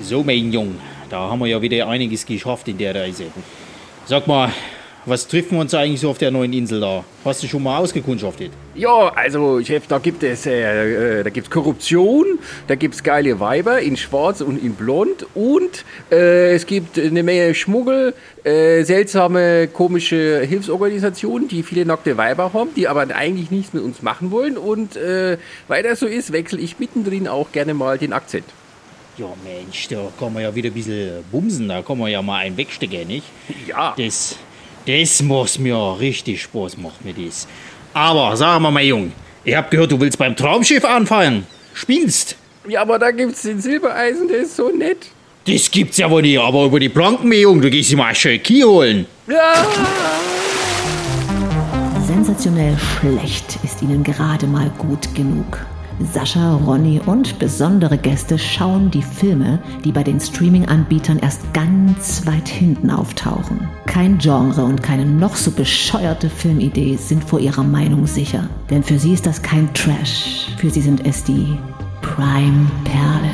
So, mein Jung, da haben wir ja wieder einiges geschafft in der Reise. Sag mal, was treffen wir uns eigentlich so auf der neuen Insel da? Hast du schon mal ausgekundschaftet? Ja, also Chef, da gibt es äh, äh, da gibt's Korruption, da gibt es geile Weiber in Schwarz und in Blond und äh, es gibt eine Menge Schmuggel, äh, seltsame, komische Hilfsorganisationen, die viele nackte Weiber haben, die aber eigentlich nichts mit uns machen wollen und äh, weil das so ist, wechsle ich mittendrin auch gerne mal den Akzent. Ja, Mensch, da kann man ja wieder ein bisschen bumsen, da kann man ja mal einen wegstecken, nicht? Ja. Das, das muss mir richtig Spaß machen, mir das. Aber sag mal, mein Jung, ich hab gehört, du willst beim Traumschiff anfangen. Spinnst? Ja, aber da gibt's den Silbereisen, der ist so nett. Das gibt's ja wohl nicht, aber über die Planken, mein Jung, du gehst dir mal schön Kiel holen. Ja. Sensationell schlecht ist ihnen gerade mal gut genug. Sascha, Ronny und besondere Gäste schauen die Filme, die bei den Streaming-Anbietern erst ganz weit hinten auftauchen. Kein Genre und keine noch so bescheuerte Filmidee sind vor ihrer Meinung sicher. Denn für sie ist das kein Trash. Für sie sind es die Prime-Perlen.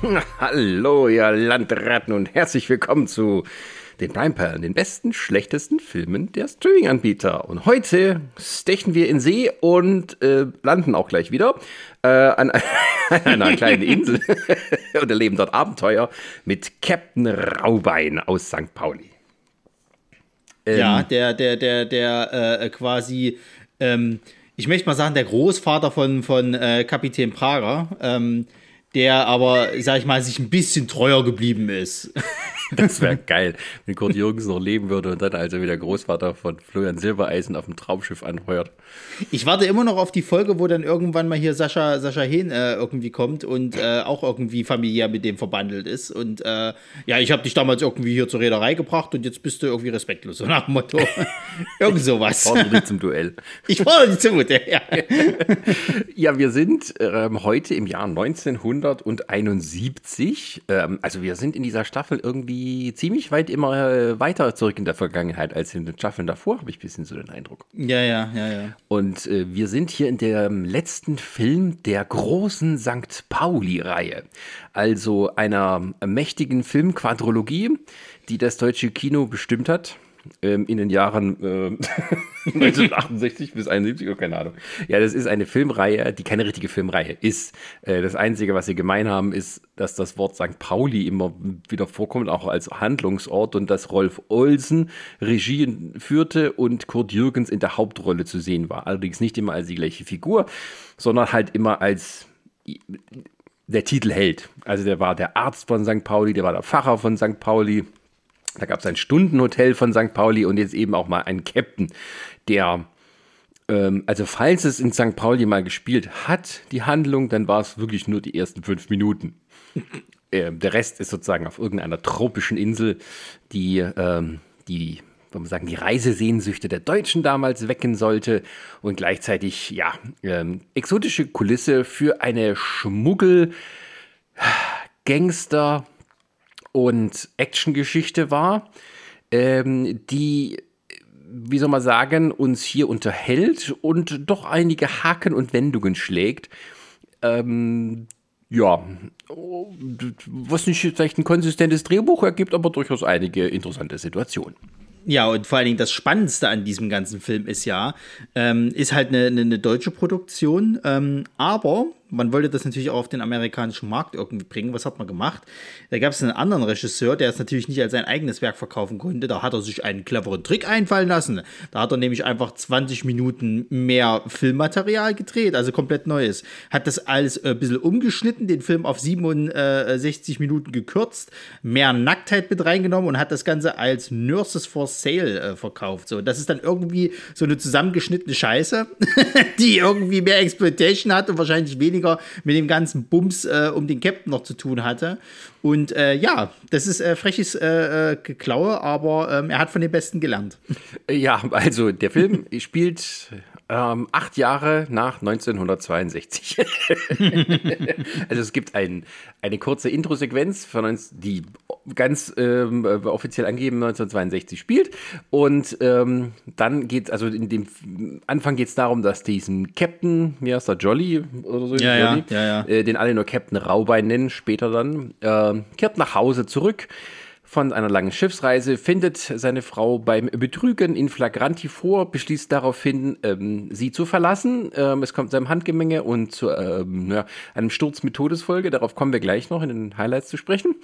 Hallo, ihr Landratten und herzlich willkommen zu den Primeperlen, den besten, schlechtesten Filmen der Streaming-Anbieter. Und heute stechen wir in See und äh, landen auch gleich wieder äh, an, an einer kleinen Insel und erleben dort Abenteuer mit Captain Raubein aus St. Pauli. Ähm, ja, der, der, der, der äh, quasi, ähm, ich möchte mal sagen, der Großvater von, von äh, Kapitän Prager. Ähm, der aber, sag ich mal, sich ein bisschen treuer geblieben ist. Das wäre geil, wenn Kurt Jürgens noch leben würde und dann also wieder Großvater von Florian Silbereisen auf dem Traumschiff anheuert. Ich warte immer noch auf die Folge, wo dann irgendwann mal hier Sascha, Sascha Hehn äh, irgendwie kommt und äh, auch irgendwie familiär mit dem verbandelt ist. Und äh, ja, ich habe dich damals irgendwie hier zur Reederei gebracht und jetzt bist du irgendwie respektlos, so nach dem Motto. Irgend sowas. Ich fordere dich zum Duell. Ich fordere dich zum Duell, ja. ja, wir sind ähm, heute im Jahr 1971. Ähm, also wir sind in dieser Staffel irgendwie ziemlich weit immer äh, weiter zurück in der Vergangenheit als in den Staffeln davor, habe ich ein bisschen so den Eindruck. Ja, ja, ja, ja. Und äh, wir sind hier in dem letzten Film der großen St. Pauli-Reihe. Also einer mächtigen Filmquadrologie, die das deutsche Kino bestimmt hat ähm, in den Jahren äh, 1968 bis 71, oh, keine Ahnung. Ja, das ist eine Filmreihe, die keine richtige Filmreihe ist. Äh, das Einzige, was sie gemein haben, ist, dass das Wort St. Pauli immer wieder vorkommt, auch als Handlungsort und dass Rolf Olsen Regie führte und Kurt Jürgens in der Hauptrolle zu sehen war. Allerdings nicht immer als die gleiche Figur, sondern halt immer als der Titelheld. Also der war der Arzt von St. Pauli, der war der Pfarrer von St. Pauli da gab es ein Stundenhotel von St. Pauli und jetzt eben auch mal einen Captain, der, ähm, also falls es in St. Pauli mal gespielt hat, die Handlung, dann war es wirklich nur die ersten fünf Minuten. äh, der Rest ist sozusagen auf irgendeiner tropischen Insel, die, ähm, die wir sagen, die Reisesehnsüchte der Deutschen damals wecken sollte und gleichzeitig, ja, ähm, exotische Kulisse für eine Schmuggel, Gangster, und Actiongeschichte war, ähm, die, wie soll man sagen, uns hier unterhält und doch einige Haken und Wendungen schlägt. Ähm, ja, was nicht vielleicht ein konsistentes Drehbuch ergibt, aber durchaus einige interessante Situationen. Ja, und vor allen Dingen das Spannendste an diesem ganzen Film ist ja, ähm, ist halt eine, eine, deutsche Produktion, ähm, aber man wollte das natürlich auch auf den amerikanischen Markt irgendwie bringen. Was hat man gemacht? Da gab es einen anderen Regisseur, der es natürlich nicht als sein eigenes Werk verkaufen konnte. Da hat er sich einen cleveren Trick einfallen lassen. Da hat er nämlich einfach 20 Minuten mehr Filmmaterial gedreht, also komplett Neues. Hat das alles äh, ein bisschen umgeschnitten, den Film auf 67 Minuten gekürzt, mehr Nacktheit mit reingenommen und hat das Ganze als Nurses for Sale äh, verkauft. So, das ist dann irgendwie so eine zusammengeschnittene Scheiße, die irgendwie mehr Exploitation hat und wahrscheinlich weniger weniger mit dem ganzen Bums äh, um den Captain noch zu tun hatte. Und äh, ja, das ist äh, freches äh, äh, Geklaue, aber ähm, er hat von den Besten gelernt. Ja, also der Film spielt ähm, acht Jahre nach 1962. also es gibt ein, eine kurze Intro-Sequenz, von uns, die ganz ähm, offiziell angegeben 1962 spielt. Und ähm, dann geht also in dem Anfang geht es darum, dass diesen Captain, wie heißt der, Jolly oder so, Ja, ja, Jolly, ja, ja. Äh, den alle nur Captain Raubein nennen, später dann, äh, kehrt nach Hause zurück von einer langen Schiffsreise, findet seine Frau beim Betrügen in Flagranti vor, beschließt daraufhin, ähm, sie zu verlassen. Ähm, es kommt zu einem Handgemenge und zu ähm, ja, einem Sturz mit Todesfolge. Darauf kommen wir gleich noch in den Highlights zu sprechen.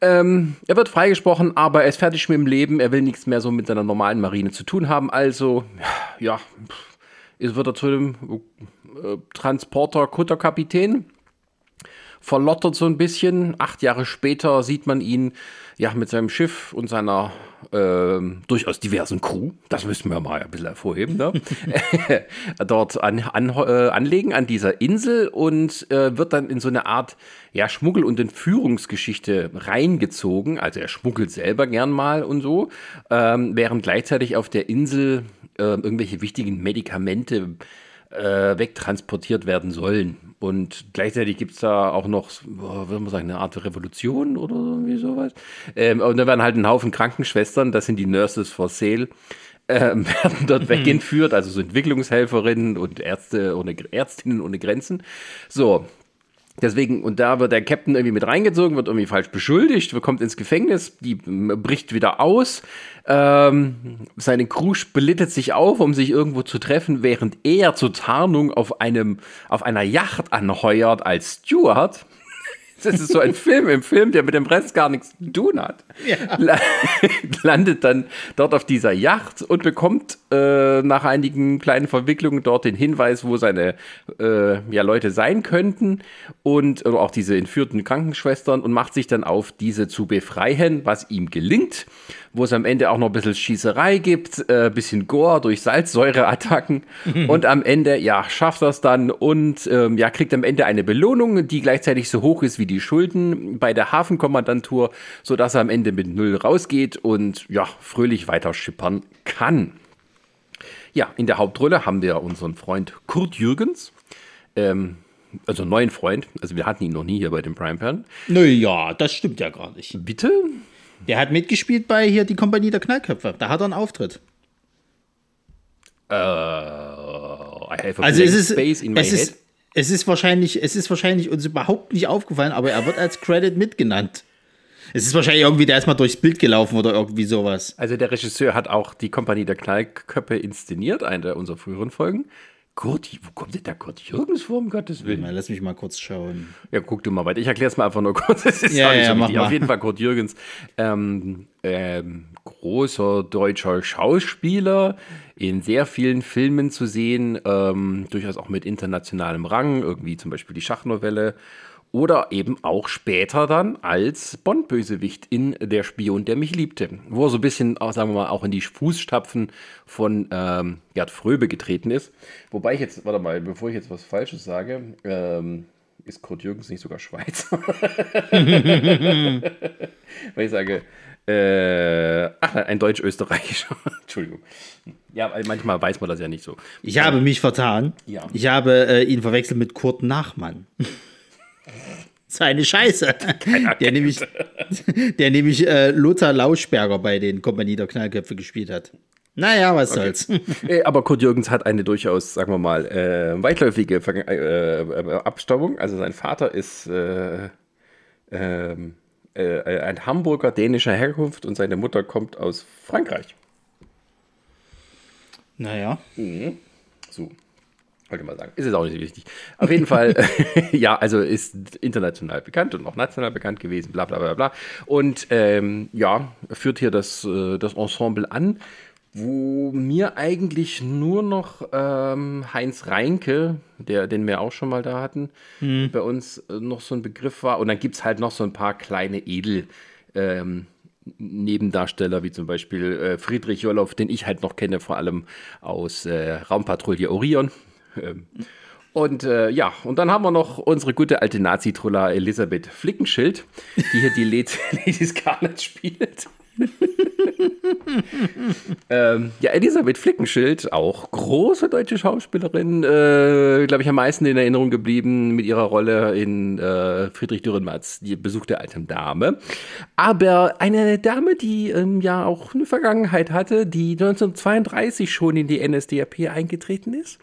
Ähm, er wird freigesprochen, aber er ist fertig mit dem Leben. Er will nichts mehr so mit seiner normalen Marine zu tun haben. Also, ja, es wird er zu dem äh, Transporter-Kutterkapitän verlottert so ein bisschen. Acht Jahre später sieht man ihn ja mit seinem Schiff und seiner ähm, durchaus diversen Crew, das müssen wir mal ein bisschen hervorheben, ne? dort an, an, äh, anlegen an dieser Insel und äh, wird dann in so eine Art ja, Schmuggel- und Entführungsgeschichte reingezogen. Also er schmuggelt selber gern mal und so, ähm, während gleichzeitig auf der Insel äh, irgendwelche wichtigen Medikamente äh, wegtransportiert werden sollen. Und gleichzeitig gibt es da auch noch, oh, würde man sagen, eine Art Revolution oder irgendwie sowas. Ähm, und da werden halt ein Haufen Krankenschwestern, das sind die Nurses for Sale, ähm, werden dort wegentführt, also so Entwicklungshelferinnen und Ärzte ohne, Ärztinnen ohne Grenzen. So, Deswegen, und da wird der Captain irgendwie mit reingezogen, wird irgendwie falsch beschuldigt, kommt ins Gefängnis, die bricht wieder aus. Ähm, seine Crew splittet sich auf, um sich irgendwo zu treffen, während er zur Tarnung auf einem, auf einer Yacht anheuert als Steward. Das ist so ein Film im Film, der mit dem Rest gar nichts zu tun hat. La- Landet dann dort auf dieser Yacht und bekommt äh, nach einigen kleinen Verwicklungen dort den Hinweis, wo seine äh, ja, Leute sein könnten und oder auch diese entführten Krankenschwestern und macht sich dann auf, diese zu befreien, was ihm gelingt, wo es am Ende auch noch ein bisschen Schießerei gibt, äh, bisschen Gore durch Salzsäureattacken und am Ende, ja, schafft es dann und ähm, ja, kriegt am Ende eine Belohnung, die gleichzeitig so hoch ist wie die Schulden bei der Hafenkommandantur, sodass er am Ende mit Null rausgeht und ja, fröhlich weiter schippern kann. Ja, in der Hauptrolle haben wir unseren Freund Kurt Jürgens, ähm, also einen neuen Freund, also wir hatten ihn noch nie hier bei den Prime Pan. Naja, das stimmt ja gar nicht. Bitte? Der hat mitgespielt bei hier die Kompanie der Knallköpfe. Da hat er einen Auftritt. Äh, I have a Also es ist, space in my es head. ist, es ist wahrscheinlich, es ist wahrscheinlich uns überhaupt nicht aufgefallen, aber er wird als Credit mitgenannt. Es ist wahrscheinlich irgendwie, der ist mal durchs Bild gelaufen oder irgendwie sowas. Also der Regisseur hat auch die Kompanie der Knallköpfe inszeniert, eine der unserer früheren Folgen. Kurt, wo kommt denn der Kurt Jürgens vor, um Gottes Willen? Mal, lass mich mal kurz schauen. Ja, guck du mal weiter. Ich erkläre es mal einfach nur kurz. Es ist Ja, ja, mach mal. Auf jeden Fall Kurt Jürgens, ähm, ähm, großer deutscher Schauspieler, in sehr vielen Filmen zu sehen, ähm, durchaus auch mit internationalem Rang, irgendwie zum Beispiel die Schachnovelle. Oder eben auch später dann als Bond-Bösewicht in Der Spion, der mich liebte. Wo er so ein bisschen, auch, sagen wir mal, auch in die Fußstapfen von ähm, Gerd Fröbe getreten ist. Wobei ich jetzt, warte mal, bevor ich jetzt was Falsches sage, ähm, ist Kurt Jürgens nicht sogar Schweizer? Weil ich sage, äh, ach ein Deutsch-Österreichischer. Entschuldigung. Ja, weil manchmal weiß man das ja nicht so. Ich habe mich vertan. Ja. Ich habe äh, ihn verwechselt mit Kurt Nachmann. Seine Scheiße. Der nämlich, der nämlich äh, Lothar Lauschberger bei den Kompanie der Knallköpfe gespielt hat. Naja, was soll's. Äh, Aber Kurt Jürgens hat eine durchaus, sagen wir mal, äh, weitläufige Verga- äh, äh, Abstammung. Also sein Vater ist äh, ähm, äh, ein Hamburger dänischer Herkunft und seine Mutter kommt aus Frankreich. Naja. So. Wollte mal sagen. Ist jetzt auch nicht so wichtig. Auf jeden Fall, ja, also ist international bekannt und auch national bekannt gewesen, bla bla bla bla. Und ähm, ja, führt hier das, äh, das Ensemble an, wo mir eigentlich nur noch ähm, Heinz Reinke, der, den wir auch schon mal da hatten, bei uns äh, noch so ein Begriff war. Und dann gibt es halt noch so ein paar kleine Edel. Ähm, Nebendarsteller, wie zum Beispiel äh, Friedrich Jolloff, den ich halt noch kenne, vor allem aus äh, Raumpatrouille Orion. Ähm, und äh, ja, und dann haben wir noch unsere gute alte Nazi-Trulla Elisabeth Flickenschild, die hier die Led- Lady Scarlett spielt. Ähm, ja, Elisabeth Flickenschild, auch große deutsche Schauspielerin, äh, glaube ich, am meisten in Erinnerung geblieben mit ihrer Rolle in äh, Friedrich Dürrenmatts Die Besuch der alten Dame. Aber eine Dame, die ähm, ja auch eine Vergangenheit hatte, die 1932 schon in die NSDAP eingetreten ist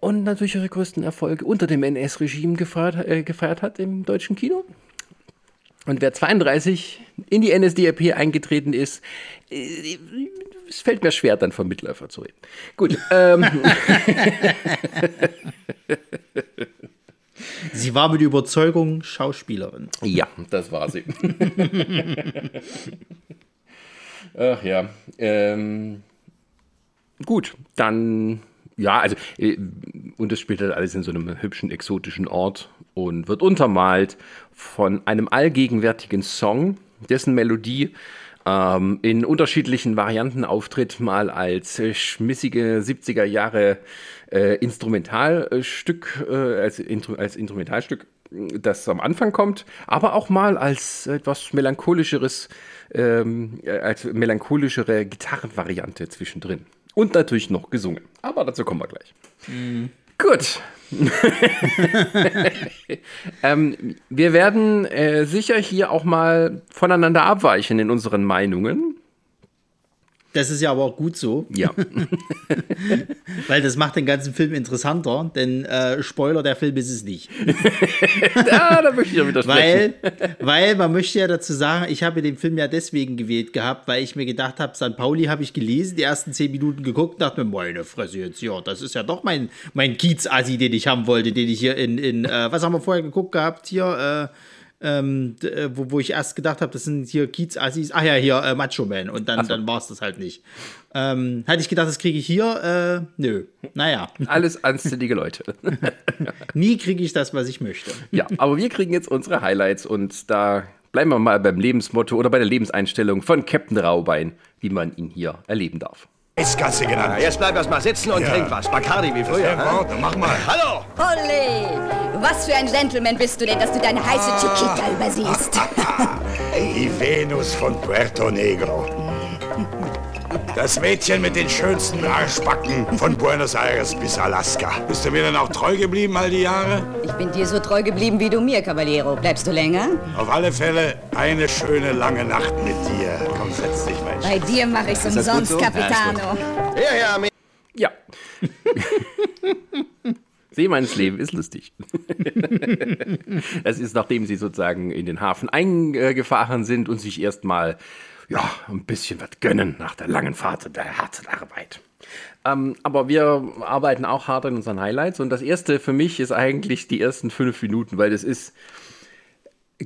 und natürlich ihre größten Erfolge unter dem NS-Regime gefeiert, äh, gefeiert hat im deutschen Kino. Und wer 32 in die NSDAP eingetreten ist, äh, es fällt mir schwer, dann vom Mitläufer zu reden. Gut. Ähm. Sie war mit Überzeugung Schauspielerin. Ja, das war sie. Ach ja. Ähm, gut, dann ja, also äh, und das spielt halt alles in so einem hübschen exotischen Ort und wird untermalt von einem allgegenwärtigen Song, dessen Melodie ähm, in unterschiedlichen Varianten auftritt, mal als äh, schmissige 70er Jahre äh, Instrumentalstück, äh, als, als Instrumentalstück, das am Anfang kommt, aber auch mal als etwas melancholischeres, ähm, als melancholischere Gitarrenvariante zwischendrin. Und natürlich noch gesungen. Aber dazu kommen wir gleich. Mhm. Gut. ähm, wir werden äh, sicher hier auch mal voneinander abweichen in unseren Meinungen. Das ist ja aber auch gut so. Ja. Weil das macht den ganzen Film interessanter, denn äh, Spoiler, der Film ist es nicht. ja, da möchte ich ja widersprechen. Weil, weil man möchte ja dazu sagen, ich habe den Film ja deswegen gewählt gehabt, weil ich mir gedacht habe, St. Pauli habe ich gelesen, die ersten zehn Minuten geguckt, dachte mir, meine Fresse jetzt, ja, das ist ja doch mein, mein Kiez-Assi, den ich haben wollte, den ich hier in, in äh, was haben wir vorher geguckt gehabt, hier, äh, ähm, äh, wo, wo ich erst gedacht habe, das sind hier Kiez-Assis. Ach ja, hier äh, Macho Man. Und dann, so. dann war es das halt nicht. Ähm, hatte ich gedacht, das kriege ich hier. Äh, nö. Naja. Alles anständige Leute. Nie kriege ich das, was ich möchte. Ja, aber wir kriegen jetzt unsere Highlights und da bleiben wir mal beim Lebensmotto oder bei der Lebenseinstellung von Captain Raubein, wie man ihn hier erleben darf. Eiskasse genannt. jetzt bleib erst mal sitzen und ja. trink was. Bacardi wie früher. Wort, mach mal. Hallo! Olli! Was für ein Gentleman bist du denn, dass du deine heiße ah. Chiquita übersiehst? Die Venus von Puerto Negro. Das Mädchen mit den schönsten Arschbacken von Buenos Aires bis Alaska. Bist du mir denn auch treu geblieben all die Jahre? Ich bin dir so treu geblieben wie du mir, Cavallero. Bleibst du länger? Auf alle Fälle eine schöne lange Nacht mit dir. Komm, setz dich, mein Bei dir mache ich's umsonst, so? Capitano. Ja, ja, ja. Seemannsleben ist lustig. das ist, nachdem sie sozusagen in den Hafen eingefahren sind und sich erstmal ja, ein bisschen was gönnen nach der langen Fahrt und der harten Arbeit. Ähm, aber wir arbeiten auch hart an unseren Highlights und das erste für mich ist eigentlich die ersten fünf Minuten, weil das ist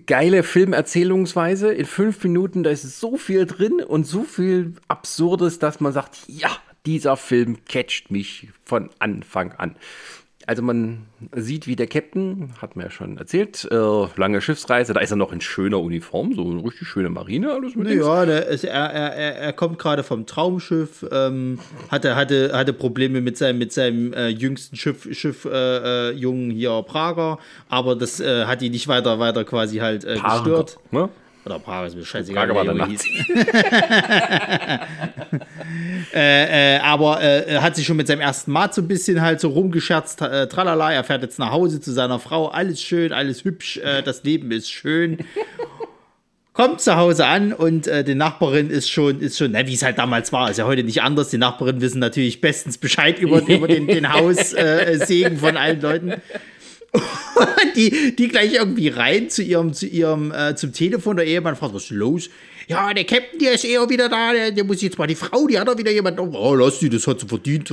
geile Filmerzählungsweise. In fünf Minuten, da ist so viel drin und so viel Absurdes, dass man sagt, ja, dieser Film catcht mich von Anfang an. Also man sieht, wie der Captain, hat mir ja schon erzählt, äh, lange Schiffsreise, da ist er noch in schöner Uniform, so eine richtig schöne Marine, alles mit Ja, ist, er, er, er kommt gerade vom Traumschiff, ähm, hatte, hatte, hatte Probleme mit seinem, mit seinem äh, jüngsten Schiff, Schiff äh, äh Jungen hier Prager, aber das äh, hat ihn nicht weiter, weiter quasi halt äh, gestört. Ne? Oder Prager ist mir scheißegal. Prager war hieß. äh, äh, aber äh, hat sich schon mit seinem ersten Mal so ein bisschen halt so rumgescherzt, äh, tralala, er fährt jetzt nach Hause zu seiner Frau, alles schön, alles hübsch, äh, das Leben ist schön. Kommt zu Hause an und äh, die Nachbarin ist schon, ist schon, na, wie es halt damals war, ist ja heute nicht anders. Die Nachbarin wissen natürlich bestens Bescheid über, über den, den Haussegen äh, von allen Leuten. die, die gleich irgendwie rein zu ihrem, zu ihrem, äh, zum Telefon. Der Ehemann fragt, was ist los? Ja, der Captain, der ist eher wieder da, der, der muss jetzt mal die Frau, die hat doch wieder jemand. Oh, lass die, das hat sie verdient.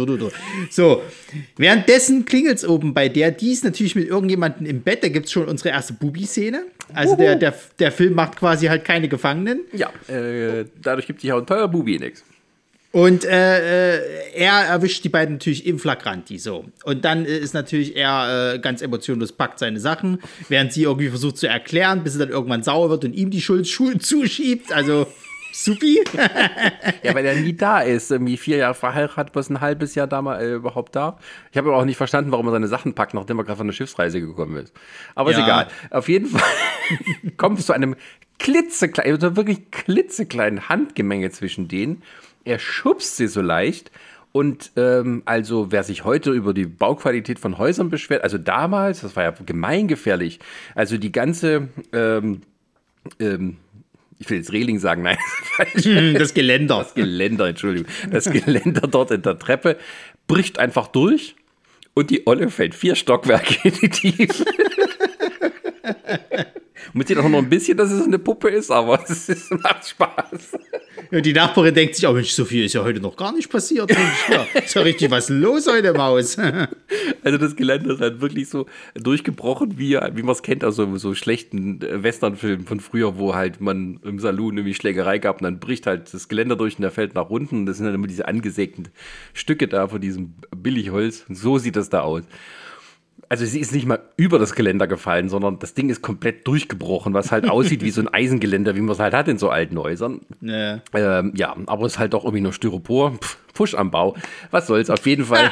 So, währenddessen klingelt es oben bei der, die ist natürlich mit irgendjemandem im Bett, da gibt es schon unsere erste Bubi-Szene. Also der, der, der Film macht quasi halt keine Gefangenen. Ja, äh, dadurch gibt sich auch ein teurer Bubi nichts. Und äh, äh, er erwischt die beiden natürlich im Flagranti so. Und dann ist natürlich er äh, ganz emotionlos packt seine Sachen, während sie irgendwie versucht zu erklären, bis sie dann irgendwann sauer wird und ihm die Schuld, Schuld zuschiebt. Also Supi. Ja, weil er nie da ist. Irgendwie vier Jahre verheiratet, bloß ein halbes Jahr da mal äh, überhaupt da. Ich habe aber auch nicht verstanden, warum er seine Sachen packt, nachdem er gerade von der Schiffsreise gekommen ist. Aber ist Ja. egal. Auf jeden Fall kommt es zu einem klitzekleinen, also wirklich klitzekleinen Handgemenge zwischen denen. Er schubst sie so leicht. Und ähm, also wer sich heute über die Bauqualität von Häusern beschwert, also damals, das war ja gemeingefährlich, also die ganze, ähm, ähm, ich will jetzt Reling sagen, nein, falsch. Das Geländer. Das Geländer, Entschuldigung. Das Geländer dort in der Treppe bricht einfach durch und die Olle fällt vier Stockwerke in die Tiefe. Und man sieht auch noch ein bisschen, dass es eine Puppe ist, aber es ist, macht Spaß. Und die Nachbarin denkt sich, oh Mensch, so viel ist ja heute noch gar nicht passiert. Ja, ist ja richtig was los heute im Haus. Also das Geländer ist halt wirklich so durchgebrochen, wie, wie man es kennt aus so, so schlechten Westernfilmen von früher, wo halt man im Saloon irgendwie Schlägerei gab und dann bricht halt das Geländer durch und der fällt nach unten. Das sind dann immer diese angesägten Stücke da von diesem Billigholz. Und so sieht das da aus. Also sie ist nicht mal über das Geländer gefallen, sondern das Ding ist komplett durchgebrochen, was halt aussieht wie so ein Eisengeländer, wie man es halt hat in so alten Häusern. Nee. Ähm, ja, aber es ist halt doch irgendwie nur Styropor. Pff, Push am Bau. Was soll's, auf jeden Fall.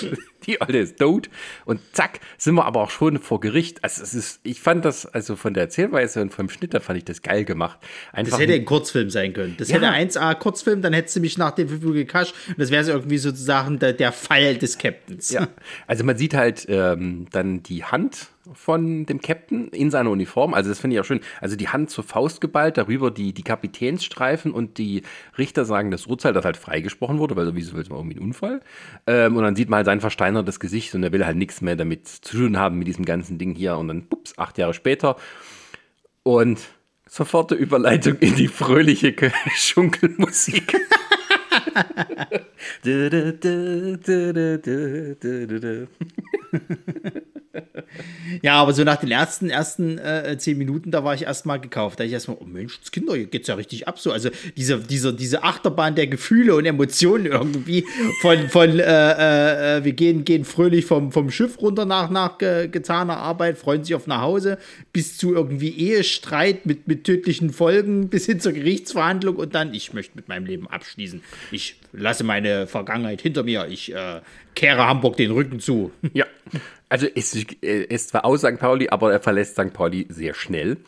Die Alte ist tot. Und zack, sind wir aber auch schon vor Gericht. Also es ist, ich fand das, also von der Erzählweise und vom Schnitt, da fand ich das geil gemacht. Einfach Das hätte ein Kurzfilm sein können. Das Ja. hätte 1A Kurzfilm, dann hättest du mich nach dem Film gekascht und das wäre so irgendwie sozusagen der, der Fall des Captains. Ja, also man sieht halt ähm, dann die Hand von dem Captain in seiner Uniform. Also das finde ich auch schön. Also die Hand zur Faust geballt, darüber die, die Kapitänsstreifen und die Richter sagen das Urteil, das halt freigesprochen wurde, weil sowieso will es mal irgendwie ein Unfall. Ähm, und dann sieht man halt sein versteinertes Gesicht und er will halt nichts mehr damit zu tun haben mit diesem ganzen Ding hier. Und dann, pups, acht Jahre später. Und sofort eine Überleitung in die fröhliche Schunkelmusik. Ja, aber so nach den ersten, ersten äh, zehn Minuten, da war ich erstmal gekauft. Da ich erstmal, oh Mensch, das Kinder, hier geht's ja richtig ab so. Also diese, diese, diese Achterbahn der Gefühle und Emotionen irgendwie von, von äh, äh, wir gehen, gehen fröhlich vom, vom Schiff runter nach, nach ge, getaner Arbeit, freuen sich auf nach Hause, bis zu irgendwie Ehestreit mit, mit tödlichen Folgen, bis hin zur Gerichtsverhandlung und dann, ich möchte mit meinem Leben abschließen. Ich lasse meine Vergangenheit hinter mir. Ich äh, kehre Hamburg den Rücken zu. Ja, also ist, er ist zwar aus St. Pauli, aber er verlässt St. Pauli sehr schnell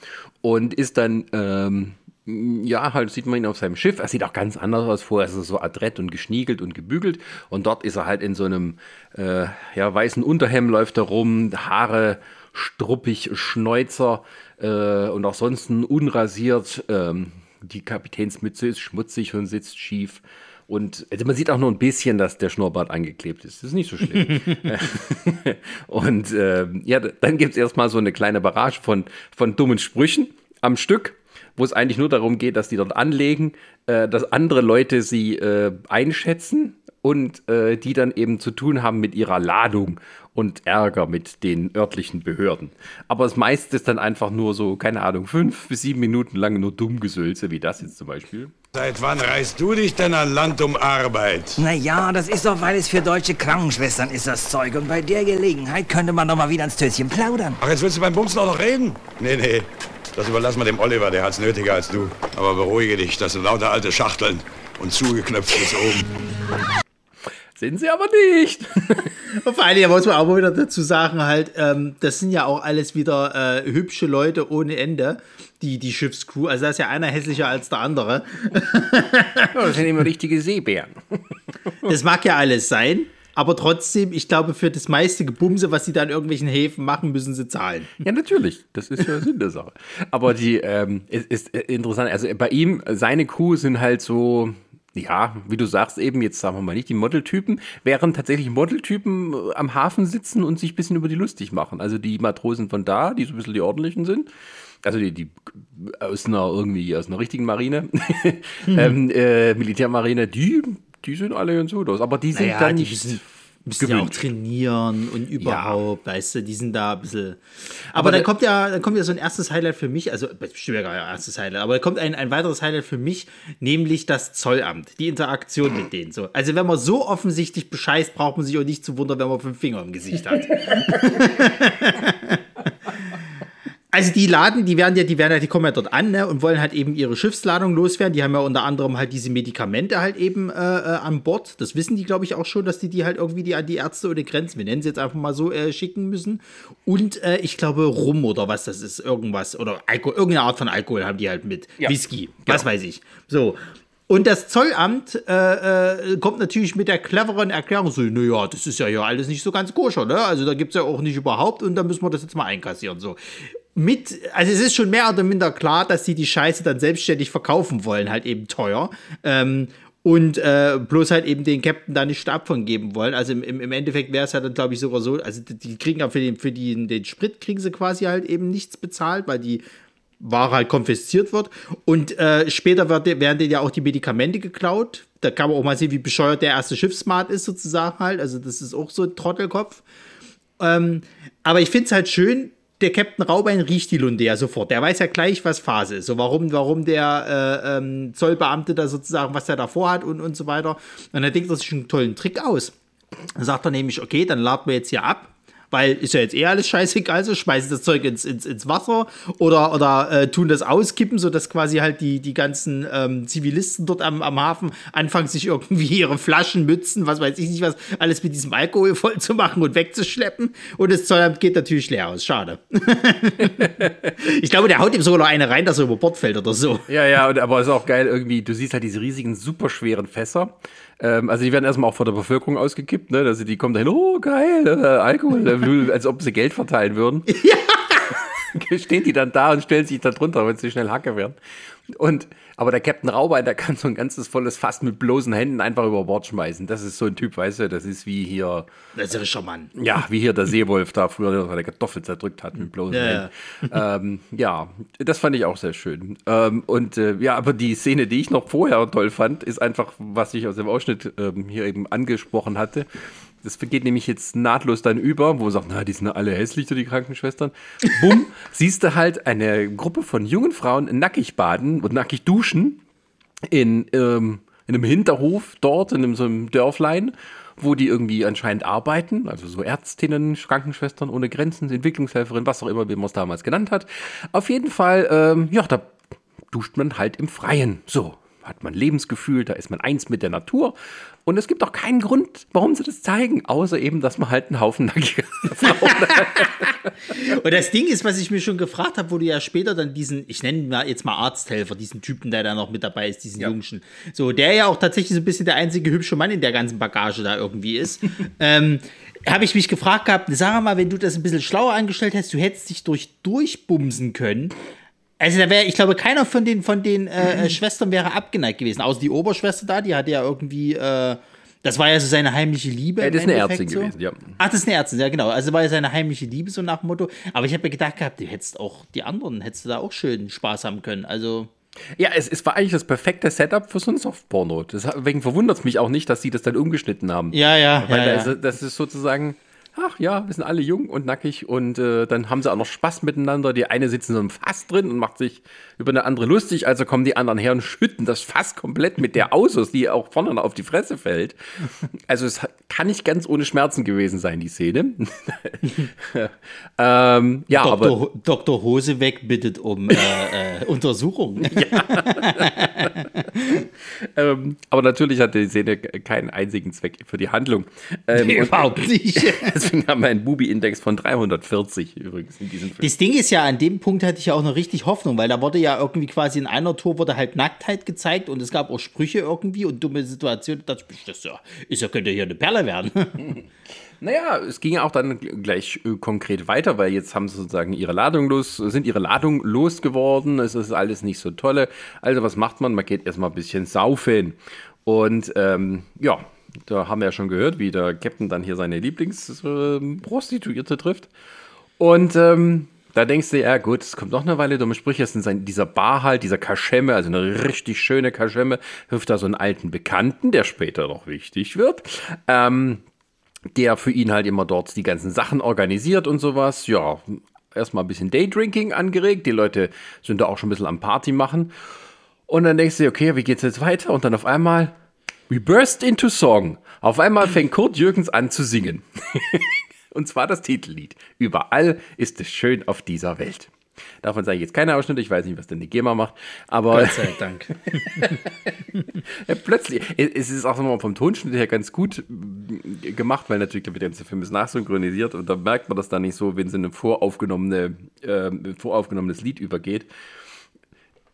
und ist dann, ähm, ja, halt sieht man ihn auf seinem Schiff. Er sieht auch ganz anders aus. Vorher ist er so adrett und geschniegelt und gebügelt und dort ist er halt in so einem äh, ja, weißen Unterhemd, läuft er rum, Haare struppig, Schnäuzer äh, und auch sonst unrasiert. Ähm, die Kapitänsmütze ist schmutzig und sitzt schief. Und also man sieht auch nur ein bisschen, dass der Schnurrbart angeklebt ist. Das ist nicht so schlimm. und ähm, ja, dann gibt es erstmal so eine kleine Barrage von, von dummen Sprüchen am Stück, wo es eigentlich nur darum geht, dass die dort anlegen, äh, dass andere Leute sie äh, einschätzen und äh, die dann eben zu tun haben mit ihrer Ladung und Ärger mit den örtlichen Behörden. Aber das meiste ist dann einfach nur so, keine Ahnung, fünf bis sieben Minuten lang nur Dummgesülze, wie das jetzt zum Beispiel. Seit wann reist du dich denn an Land um Arbeit? Naja, das ist doch, weil es für deutsche Krankenschwestern ist, das Zeug. Und bei der Gelegenheit könnte man doch mal wieder ins Töschen plaudern. Ach, jetzt willst du beim Bumsen auch noch reden? Nee, nee. Das überlassen wir dem Oliver, der hat's nötiger als du. Aber beruhige dich, das sind lauter alte Schachteln und zugeknöpft bis oben. Sind sie aber nicht. Und vor allem, da muss man auch mal wieder dazu sagen, halt, ähm, das sind ja auch alles wieder äh, hübsche Leute ohne Ende, die, die Schiffscrew. Also da ist ja einer hässlicher als der andere. Ja, das sind immer richtige Seebären. Das mag ja alles sein, aber trotzdem, ich glaube, für das meiste Gebumse, was sie da in irgendwelchen Häfen machen, müssen sie zahlen. Ja, natürlich. Das ist ja Sinn der Sache. Aber die, ähm, es ist äh, interessant. Also bei ihm, seine Crew sind halt so, ja, wie du sagst eben, jetzt sagen wir mal nicht die Modeltypen, während tatsächlich Modeltypen äh, am Hafen sitzen und sich ein bisschen über die lustig machen. Also die Matrosen von da, die so ein bisschen die ordentlichen sind. Also die, die aus einer irgendwie, aus einer richtigen Marine, ähm, äh, Militärmarine, die, die sind alle ganz gut aus. Aber die sind dann die nicht müssen, ja auch trainieren und überhaupt, weißt du, die sind da ein bisschen. Aber, Aber dann kommt ja, dann kommt ja so ein erstes Highlight für mich, also bestimmt ja gar ein erstes Highlight, aber da kommt ein, ein weiteres Highlight für mich, nämlich das Zollamt, die Interaktion mit denen. So. Also wenn man so offensichtlich bescheißt, braucht man sich auch nicht zu wundern, wenn man fünf Finger im Gesicht hat. Also die Laden, die werden ja, die werden ja, die kommen ja dort an ne, und wollen halt eben ihre Schiffsladung loswerden. Die haben ja unter anderem halt diese Medikamente halt eben äh, äh, an Bord. Das wissen die, glaube ich, auch schon, dass die die halt irgendwie die an die Ärzte oder Grenzen, wir nennen sie jetzt einfach mal so, äh, schicken müssen. Und äh, ich glaube Rum oder was das ist, irgendwas oder Alkohol, irgendeine Art von Alkohol haben die halt mit. Ja, Whisky, was weiß ich. So. Und das Zollamt äh, äh, kommt natürlich mit der cleveren Erklärung so, naja, das ist ja hier alles nicht so ganz koscher, ne? Also da gibt es ja auch nicht überhaupt und da müssen wir das jetzt mal einkassieren. So. Mit, also es ist schon mehr oder minder klar, dass sie die Scheiße dann selbstständig verkaufen wollen, halt eben teuer. Ähm, und äh, bloß halt eben den Captain da nicht Stab von geben wollen. Also im, im Endeffekt wäre es ja dann, glaube ich, sogar so, also die, die kriegen ja für den, für den, den Sprit kriegen sie quasi halt eben nichts bezahlt, weil die Ware halt konfisziert wird. Und äh, später wird, werden denen ja auch die Medikamente geklaut. Da kann man auch mal sehen, wie bescheuert der erste Schiffsmart ist, sozusagen halt. Also, das ist auch so ein Trottelkopf. Ähm, aber ich finde es halt schön, der Captain Raubein riecht die Lunde ja sofort. Der weiß ja gleich, was Phase ist. So, warum, warum der äh, ähm, Zollbeamte da sozusagen, was er da vorhat und, und so weiter. Und er denkt sich einen tollen Trick aus. Dann sagt er nämlich, okay, dann laden wir jetzt hier ab weil ist ja jetzt eh alles scheißegal, so schmeißen das Zeug ins, ins, ins Wasser oder, oder äh, tun das auskippen, sodass quasi halt die, die ganzen ähm, Zivilisten dort am, am Hafen anfangen, sich irgendwie ihre Flaschen, Mützen, was weiß ich nicht was, alles mit diesem Alkohol voll zu machen und wegzuschleppen. Und das Zollamt geht natürlich leer aus. Schade. ich glaube, der haut ihm sogar noch eine rein, dass er über Bord fällt oder so. Ja, ja, aber ist auch geil irgendwie, du siehst halt diese riesigen, superschweren Fässer. Ähm, also die werden erstmal auch vor der Bevölkerung ausgekippt, ne? Also die kommen dahin, oh geil, äh, Alkohol, äh, als ob sie Geld verteilen würden. Ja. Stehen die dann da und stellen sich da drunter, wenn sie schnell Hacke werden. Und, aber der Captain Raubein, der kann so ein ganzes volles Fass mit bloßen Händen einfach über Bord schmeißen. Das ist so ein Typ, weißt du, das ist wie hier. Das ist ein Scharmann. Ja, wie hier der Seewolf da früher der Kartoffel zerdrückt hat mit bloßen Ja, Händen. Ähm, ja, das fand ich auch sehr schön. Ähm, und äh, ja, aber die Szene, die ich noch vorher toll fand, ist einfach, was ich aus dem Ausschnitt ähm, hier eben angesprochen hatte. Das geht nämlich jetzt nahtlos dann über, wo sagt, na, die sind alle hässlich, so die Krankenschwestern. Bumm, siehst du halt eine Gruppe von jungen Frauen nackig baden und nackig duschen in, ähm, in einem Hinterhof dort, in einem, so einem Dörflein, wo die irgendwie anscheinend arbeiten, also so Ärztinnen, Krankenschwestern ohne Grenzen, Entwicklungshelferin, was auch immer, wie man es damals genannt hat. Auf jeden Fall, ähm, ja, da duscht man halt im Freien. So, hat man Lebensgefühl, da ist man eins mit der Natur. Und es gibt auch keinen Grund, warum sie das zeigen, außer eben, dass man halt einen Haufen nackiger. Und das Ding ist, was ich mir schon gefragt habe, wo du ja später dann diesen, ich nenne ihn jetzt mal Arzthelfer, diesen Typen, der da noch mit dabei ist, diesen Ja. Jungschen. So, der ja auch tatsächlich so ein bisschen der einzige hübsche Mann in der ganzen Bagage da irgendwie ist. ähm, habe ich mich gefragt gehabt, sag mal, wenn du das ein bisschen schlauer angestellt hättest, du hättest dich durch durchbumsen können. Also da wäre, ich glaube, keiner von den von den äh, äh, Schwestern wäre abgeneigt gewesen. Außer die Oberschwester da, die hatte ja irgendwie, äh, das war ja so seine heimliche Liebe. Ja, das ist eine Ärztin so. gewesen, ja. Ach, das ist eine Ärztin, ja genau. Also war ja seine heimliche Liebe so nach dem Motto. Aber ich habe mir gedacht gehabt, du hättest auch die anderen, hättest du da auch schön Spaß haben können. Also Ja, es, es war eigentlich das perfekte Setup für so ein Softporno. Deswegen verwundert es mich auch nicht, dass sie das dann umgeschnitten haben. ja, ja, Weil ja, da ja. Ist, das ist sozusagen, ach ja, wir sind alle jung und nackig und äh, dann haben sie auch noch Spaß miteinander. Die eine sitzt in so einem Fass drin und macht sich über eine andere lustig, also kommen die anderen her und schütten das Fass komplett mit der aus, dass die auch vorne auf die Fresse fällt. Also es kann nicht ganz ohne Schmerzen gewesen sein, die Szene. ähm, ja, aber Dr. Ho- Dr. Hoseweg bittet um äh, äh, Untersuchung. ähm, aber natürlich hat die Szene keinen einzigen Zweck für die Handlung. Ähm, und Überhaupt nicht. deswegen haben wir einen Bubi-Index von 340 übrigens in diesem Film. Das Ding ist ja, an dem Punkt hatte ich ja auch noch richtig Hoffnung, weil da wurde ja irgendwie quasi in einer Tour wurde halt Nacktheit gezeigt und es gab auch Sprüche irgendwie und dumme Situationen. Da dachte ich, das ist ja, ist ja, könnte hier eine Perle werden. Naja, es ging ja auch dann gl- gleich äh, konkret weiter, weil jetzt haben sie sozusagen ihre Ladung los, sind ihre Ladung losgeworden. Es ist alles nicht so tolle. Also was macht man? Man geht erstmal ein bisschen saufen. Und ähm, ja, da haben wir ja schon gehört, wie der Captain dann hier seine Lieblingsprostituierte trifft. Und ähm, da denkst du, ja gut, es kommt noch eine Weile dumme Sprüche. Es in dieser Bar halt, dieser Kaschemme, also eine richtig schöne Kaschemme, hilft da so einen alten Bekannten, der später noch wichtig wird. Ähm, der für ihn halt immer dort die ganzen Sachen organisiert und sowas. Ja, erstmal ein bisschen Daydrinking angeregt. Die Leute sind da auch schon ein bisschen am Party machen. Und dann denkst du, dir, okay, wie geht's jetzt weiter? Und dann auf einmal, we burst into song. Auf einmal fängt Kurt Jürgens an zu singen. und zwar das Titellied. Überall ist es schön auf dieser Welt. Davon sage ich jetzt keine Ausschnitte, ich weiß nicht, was denn die GEMA macht, aber Gott sei Dank. plötzlich, es ist auch vom Tonschnitt her ganz gut äh, gemacht, weil natürlich der ganze Film ist nachsynchronisiert und da merkt man das dann nicht so, wenn es in ein voraufgenommene, äh, voraufgenommenes Lied übergeht.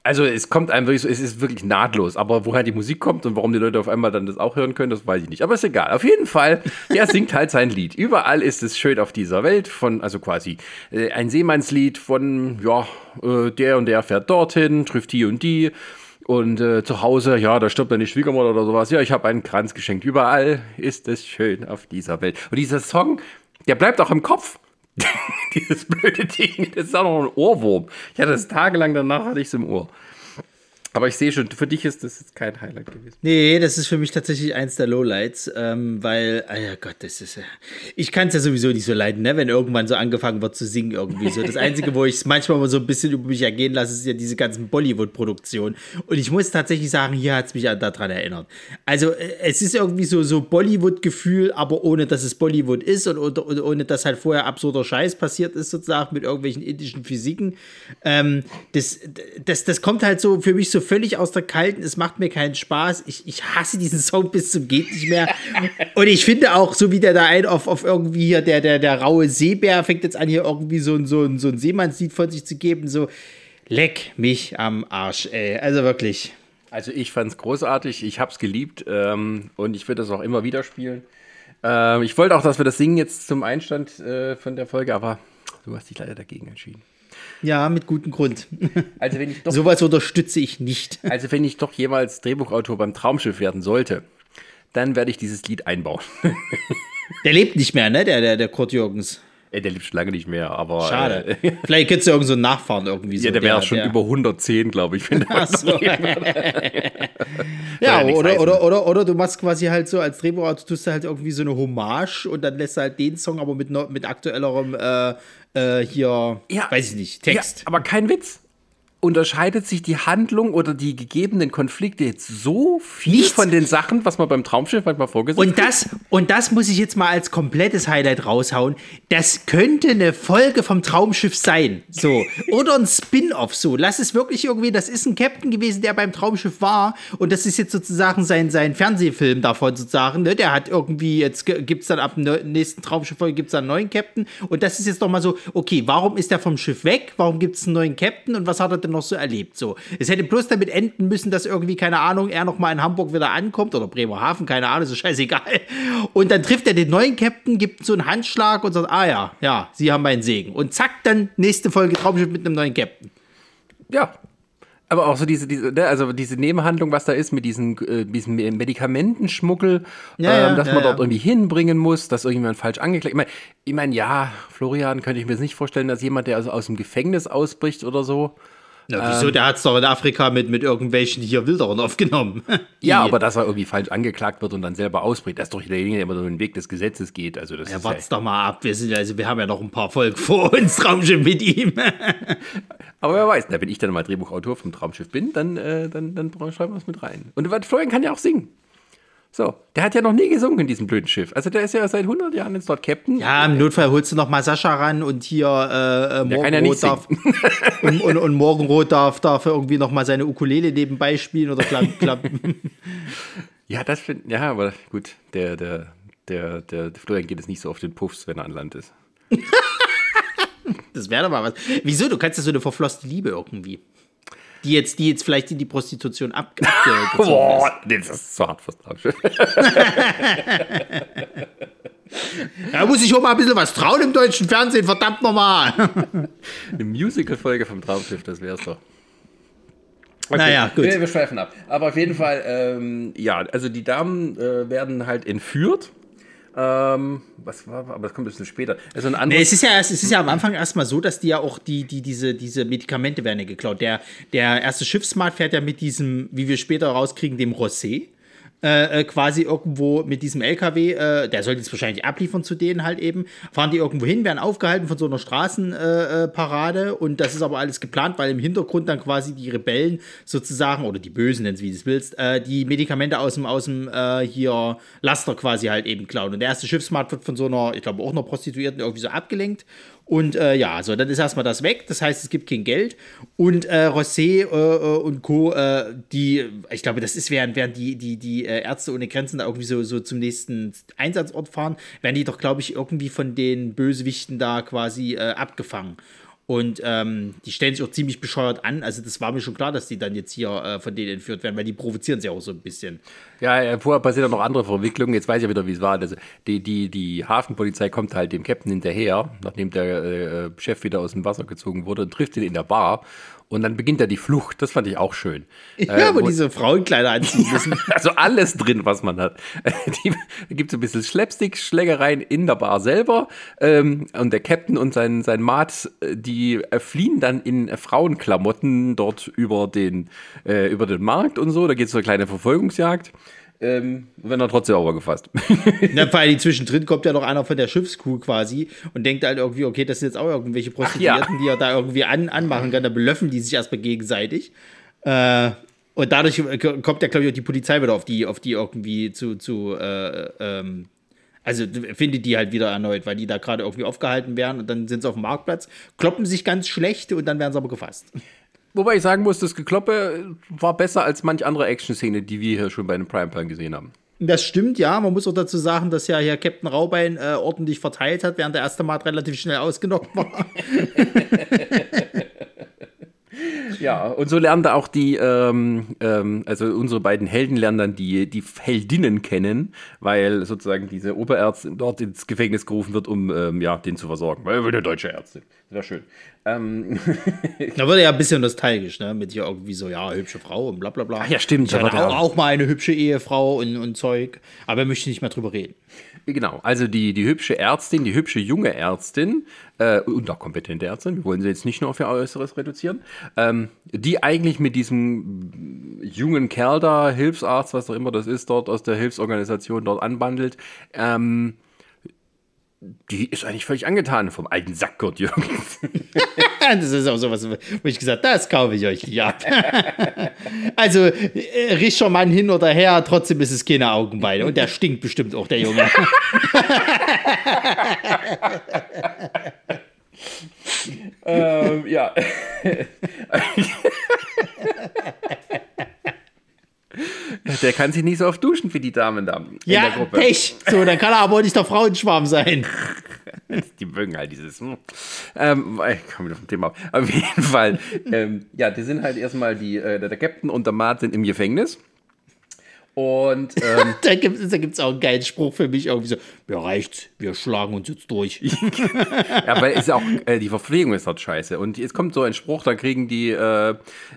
Also es kommt einem wirklich so, es ist wirklich nahtlos. Aber woher die Musik kommt und warum die Leute auf einmal dann das auch hören können, das weiß ich nicht. Aber ist egal. Auf jeden Fall, er singt halt sein Lied. Überall ist es schön auf dieser Welt von, also quasi äh, ein Seemannslied von, ja, äh, der und der fährt dorthin, trifft die und die. Und äh, zu Hause, ja, da stirbt dann die Schwiegermutter oder sowas. Ja, ich habe einen Kranz geschenkt. Überall ist es schön auf dieser Welt. Und dieser Song, der bleibt auch im Kopf. Dieses blöde Ding, das ist auch noch ein Ohrwurm. Ich hatte das tagelang danach, hatte ich es im Ohr. Aber ich sehe schon, für dich ist das jetzt kein Highlight gewesen. Nee, das ist für mich tatsächlich eins der Lowlights, ähm, weil, ah ja Gott, das ist ja. Ich kann es ja sowieso nicht so leiden, ne, wenn irgendwann so angefangen wird zu singen irgendwie so. Das Einzige, wo ich es manchmal mal so ein bisschen über mich ergehen lasse, ist ja diese ganzen Bollywood-Produktionen. Und ich muss tatsächlich sagen, hier hat es mich daran erinnert. Also, äh, es ist irgendwie so, so Bollywood-Gefühl, aber ohne, dass es Bollywood ist und, und, und ohne, dass halt vorher absurder Scheiß passiert ist, sozusagen, mit irgendwelchen indischen Physiken. Ähm, das, das, das kommt halt so für mich so völlig aus der Kalten. Es macht mir keinen Spaß. Ich, ich hasse diesen Song bis zum geht nicht mehr. Und ich finde auch, so wie der da ein auf, auf irgendwie hier, der, der, der raue Seebär fängt jetzt an, hier irgendwie so ein, so ein, so ein Seemannslied von sich zu geben. So, leck mich am Arsch, ey. Also wirklich. Also ich fand es großartig, ich habe es geliebt ähm, und ich würde das auch immer wieder spielen. Ähm, ich wollte auch, dass wir das singen jetzt zum Einstand äh, von der Folge, aber du hast dich leider dagegen entschieden. Ja, mit gutem Grund. Also wenn ich doch, Sowas unterstütze ich nicht. also wenn ich doch jemals Drehbuchautor beim Traumschiff werden sollte, dann werde ich dieses Lied einbauen. Der lebt nicht mehr, ne? Der, der, der Kurt Jürgens. Ey, der lebt schon lange nicht mehr, aber Schade. Äh, Vielleicht könntest du irgend so einen Nachfahren irgendwie so. ja, der wäre schon über 110, glaube ich, wenn der so. Ja, ja oder, oder, oder, oder du machst quasi halt so als Drehbuchautor, tust du halt irgendwie so eine Hommage und dann lässt du halt den Song aber mit, mit aktuellerem äh, äh, hier, Ja. weiß ich nicht, Text. Ja, aber kein Witz. Unterscheidet sich die Handlung oder die gegebenen Konflikte jetzt so viel Nichts. von den Sachen, was man beim Traumschiff manchmal vorgesehen Und das, und das muss ich jetzt mal als komplettes Highlight raushauen. Das könnte eine Folge vom Traumschiff sein. So. Oder ein Spin-off. So. Lass es wirklich irgendwie, das ist ein Captain gewesen, der beim Traumschiff war. Und das ist jetzt sozusagen sein, sein Fernsehfilm davon sozusagen. Ne? Der hat irgendwie, jetzt gibt es dann ab der nächsten Traumschiff-Folge gibt es einen neuen Captain. Und das ist jetzt doch mal so, okay, warum ist der vom Schiff weg? Warum gibt es einen neuen Captain? Und was hat er denn noch so erlebt? So. Es hätte bloß damit enden müssen, dass irgendwie, keine Ahnung, er noch mal in Hamburg wieder ankommt oder Bremerhaven, keine Ahnung, ist scheißegal. Und dann trifft er den neuen Captain, gibt so einen Handschlag und sagt, ah ja, ja, Sie haben meinen Segen. Und zack, dann nächste Folge Traumschiff mit einem neuen Captain. Ja. Aber auch so diese, diese, ne, also diese Nebenhandlung, was da ist mit diesen, äh, diesem Medikamentenschmuggel, Ja, ja, ähm, dass ja, man dort irgendwie hinbringen muss, dass irgendjemand falsch angeklagt. Ich meine, ich mein, ja, Florian könnte ich mir nicht vorstellen, dass jemand, der also aus dem Gefängnis ausbricht oder so. Na, wieso? Der hat es doch in Afrika mit, mit irgendwelchen hier Wilderern aufgenommen. Ja, aber dass er irgendwie falsch angeklagt wird und dann selber ausbricht, das ist doch derjenige, der immer so den Weg des Gesetzes geht. Also das Ja, wart's doch mal ab. Wir, sind, also, wir haben ja noch ein paar Folgen vor uns, Traumschiff mit ihm. Aber wer weiß, na, wenn ich dann mal Drehbuchautor vom Traumschiff bin, dann, äh, dann, dann schreiben wir es mit rein. Und Florian kann ja auch singen. So, der hat ja noch nie gesungen in diesem blöden Schiff. Also der ist ja seit 100 Jahren jetzt dort Captain. Ja, im Notfall holst du noch mal Sascha ran und hier äh, äh, kann ja Morgenrot darf und, und, und Morgenrot darf, darf irgendwie noch mal seine Ukulele nebenbei spielen oder klappen. klappen. Ja, das finde ja, aber gut, der, der, der, der, der Florian geht es nicht so auf den Puffs, wenn er an Land ist. Das wäre doch mal was. Wieso? Du kannst ja so eine verflosste Liebe irgendwie. Die jetzt, die jetzt vielleicht in die Prostitution ab, ist. nee, das ist zu hart fürs Traumschiff. Da muss ich auch mal ein bisschen was trauen im deutschen Fernsehen, verdammt nochmal. Eine Musical-Folge vom Traumschiff, das wär's doch. Naja, gut. Wir, wir schweifen ab. Aber auf jeden Fall, ähm, ja, also die Damen äh, werden halt entführt. Ähm, was war, aber das kommt ein bisschen später. Also ein Nee, es ist ja es ist ja am Anfang erstmal so, dass die ja auch die, die, diese, diese Medikamente werden ja geklaut. Der, der erste Schiffsmart fährt ja mit diesem, wie wir später rauskriegen, dem Rosé. Äh, äh, quasi irgendwo mit diesem LKW, äh, der soll jetzt wahrscheinlich abliefern zu denen halt eben, fahren die irgendwo hin, werden aufgehalten von so einer Straßenparade äh, Parade und das ist aber alles geplant, weil im Hintergrund dann quasi die Rebellen sozusagen, oder die Bösen, nenn's wie du es willst, äh, die Medikamente aus dem, aus dem äh, hier Laster quasi halt eben klauen. Und der erste Schiffsmart wird von so einer, ich glaube auch einer Prostituierten irgendwie so abgelenkt Und äh, ja, so, dann ist erstmal das weg. Das heißt, es gibt kein Geld. Und äh, Rosé äh, und Co., äh, die, ich glaube, das ist, während, während die, die, die äh, Ärzte ohne Grenzen da irgendwie so, so zum nächsten Einsatzort fahren, werden die doch, glaube ich, irgendwie von den Bösewichten da quasi äh, abgefangen. Und ähm, die stellen sich auch ziemlich bescheuert an. Also, das war mir schon klar, dass die dann jetzt hier äh, von denen entführt werden, weil die provozieren sie auch so ein bisschen. Ja, ja, vorher passieren noch andere Verwicklungen. Jetzt weiß ich ja wieder, wie es war. Also die, die, die Hafenpolizei kommt halt dem Captain hinterher, nachdem der äh, Chef wieder aus dem Wasser gezogen wurde und trifft ihn in der Bar. Und dann beginnt er die Flucht. Das fand ich auch schön. Ja, Äh, wo wo- diese Frauenkleider anziehen müssen. Also alles drin, was man hat. Die, da gibt es ein bisschen Slapstick, Schlägereien in der Bar selber. Ähm, und der Captain und sein, sein Mat, äh, die äh, fliehen dann in Frauenklamotten dort über den, äh, über den Markt und so. Da geht es so eine kleine Verfolgungsjagd. Ähm, wenn er trotzdem aber gefasst. Na, vor allem zwischendrin kommt ja noch einer von der Schiffscrew quasi und denkt halt irgendwie, okay, das sind jetzt auch irgendwelche Prostituierten, ja. die er da irgendwie an, anmachen kann. Da belöffen die sich erstmal gegenseitig. Äh, und dadurch kommt ja, glaube ich, auch die Polizei wieder auf die, auf die irgendwie zu, zu äh, ähm, also findet die halt wieder erneut, weil die da gerade irgendwie aufgehalten werden und dann sind sie auf dem Marktplatz, kloppen sich ganz schlecht und dann werden sie aber gefasst. Wobei ich sagen muss, das Gekloppe war besser als manch andere Action-Szene, die wir hier schon bei einem Primetime gesehen haben. Das stimmt, ja. Man muss auch dazu sagen, dass ja hier Captain Raubein äh, ordentlich verteilt hat, während der erste Mat relativ schnell ausgenockt war. Ja, und so lernen da auch die, ähm, ähm, also unsere beiden Helden lernen dann die, die Heldinnen kennen, weil sozusagen diese Oberärztin dort ins Gefängnis gerufen wird, um ähm, ja, den zu versorgen. Weil er will eine deutsche Ärztin. Sehr schön. Ähm, Da wurde ja ein bisschen nostalgisch, ne? Mit hier irgendwie so, ja, hübsche Frau und bla bla bla. Ach ja, stimmt, Ich da hatte war auch, auch mal eine hübsche Ehefrau und, und Zeug. Aber er möchte nicht mehr drüber reden. genau, also die, die hübsche Ärztin, die hübsche junge Ärztin, äh, und auch kompetente Ärztin, wir wollen sie jetzt nicht nur auf ihr Äußeres reduzieren, ähm, die eigentlich mit diesem jungen Kerl da, Hilfsarzt, was auch immer das ist, dort aus der Hilfsorganisation dort anbandelt, ähm, die ist eigentlich völlig angetan vom alten Sackgurt Jürgens. Das ist auch sowas, wo ich gesagt das kaufe ich euch nicht ab. also, äh, rischer Mann hin oder her, trotzdem ist es keine Augenweide. Und der stinkt bestimmt auch, der Junge. ähm, ja. Der kann sich nicht so oft duschen wie die Damen da in ja, der Gruppe. Pech. So, dann kann er aber nicht der Frauenschwarm sein. Die mögen halt dieses. hm. Ähm, ich komme wieder vom Thema ab. Auf jeden Fall. ähm, ja, die sind halt erstmal die, äh, der Captain und der Mart sind im Gefängnis. Und ähm, Da gibt es da gibt's auch einen geilen Spruch für mich. Irgendwie so, mir reicht's, wir schlagen uns jetzt durch. ja, weil es ist auch äh, die Verpflegung ist dort scheiße. Und jetzt kommt so ein Spruch, da kriegen die, äh,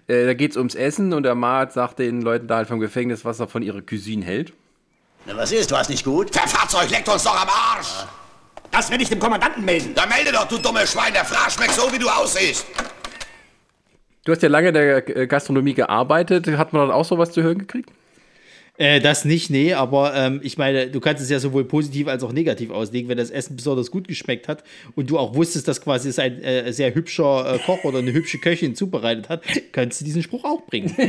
äh, da geht's ums Essen und der Mart sagt den Leuten da halt vom Gefängnis, was er von ihrer Cuisine hält. Na, was ist? Du hast nicht gut? Fahrzeug leckt uns doch am Arsch! Das werde ich dem Kommandanten melden. Da melde doch, du dumme Schwein, der Fraß schmeckt so, wie du aussiehst. Du hast ja lange in der Gastronomie gearbeitet. Hat man dann auch sowas zu hören gekriegt? Äh, das nicht, nee, aber ähm, ich meine, du kannst es ja sowohl positiv als auch negativ auslegen, wenn das Essen besonders gut geschmeckt hat und du auch wusstest, dass quasi es ein äh, sehr hübscher äh, Koch oder eine hübsche Köchin zubereitet hat, kannst du diesen Spruch auch bringen.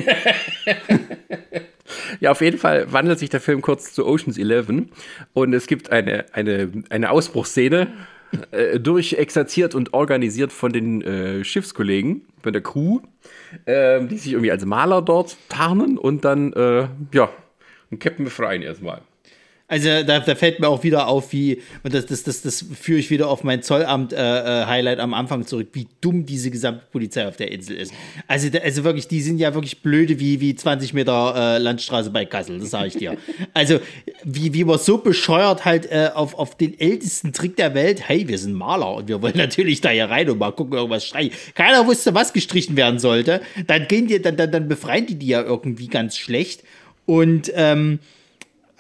Ja, auf jeden Fall wandelt sich der Film kurz zu Ocean's Eleven und es gibt eine, eine, eine Ausbruchsszene, äh, durchexerziert und organisiert von den äh, Schiffskollegen, von der Crew, ähm, die sich irgendwie als Maler dort tarnen und dann, äh, ja, den Captain befreien erstmal. Also da, da fällt mir auch wieder auf, wie, und das, das, das, das führe ich wieder auf mein Zollamt-Highlight am Anfang zurück, wie dumm diese gesamte Polizei auf der Insel ist. Also, also wirklich, die sind ja wirklich blöde wie, wie 20 Meter äh, Landstraße bei Kassel, das sage ich dir. Also, wie, wie man so bescheuert halt äh, auf, auf den ältesten Trick der Welt, hey, wir sind Maler und wir wollen natürlich da hier rein und mal gucken, irgendwas streichen. Keiner wusste, was gestrichen werden sollte. Dann gehen die, dann, dann, dann befreien die die ja irgendwie ganz schlecht. Und ähm,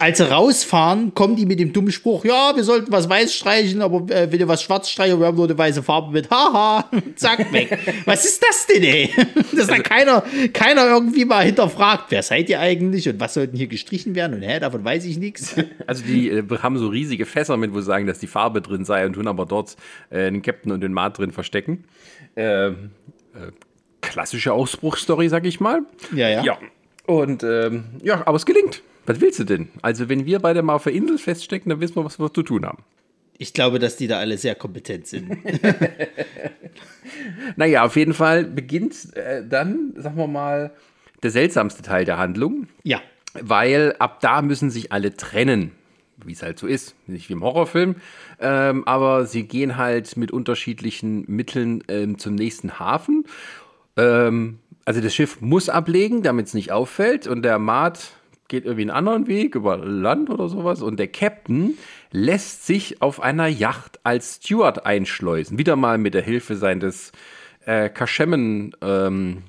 als sie rausfahren, kommen die mit dem dummen Spruch, ja, wir sollten was weiß streichen, aber äh, wenn ihr was schwarz streichen, wir haben nur eine weiße Farbe mit, haha, zack, weg. was ist das denn, ey? Dass da keiner, keiner irgendwie mal hinterfragt, wer seid ihr eigentlich und was sollten hier gestrichen werden und hä, davon weiß ich nichts. Also die äh, haben so riesige Fässer mit, wo sie sagen, dass die Farbe drin sei und tun aber dort äh, den Captain und den Mart drin verstecken. Ähm, äh, klassische Ausbruchsstory, sag ich mal. Ja, ja. Ja. Und ähm, ja, aber es gelingt. Was willst du denn? Also, wenn wir beide mal auf der Insel feststecken, dann wissen wir, was wir zu tun haben. Ich glaube, dass die da alle sehr kompetent sind. Naja, auf jeden Fall beginnt äh, dann, sagen wir mal, der seltsamste Teil der Handlung, ja. weil ab da müssen sich alle trennen, wie es halt so ist, nicht wie im Horrorfilm, ähm, aber sie gehen halt mit unterschiedlichen Mitteln ähm, zum nächsten Hafen. Ähm, also das Schiff muss ablegen, damit es nicht auffällt und der Maat geht irgendwie einen anderen Weg über Land oder sowas und der Captain lässt sich auf einer Yacht als Steward einschleusen. Wieder mal mit der Hilfe seines äh, Kaschemen ähm,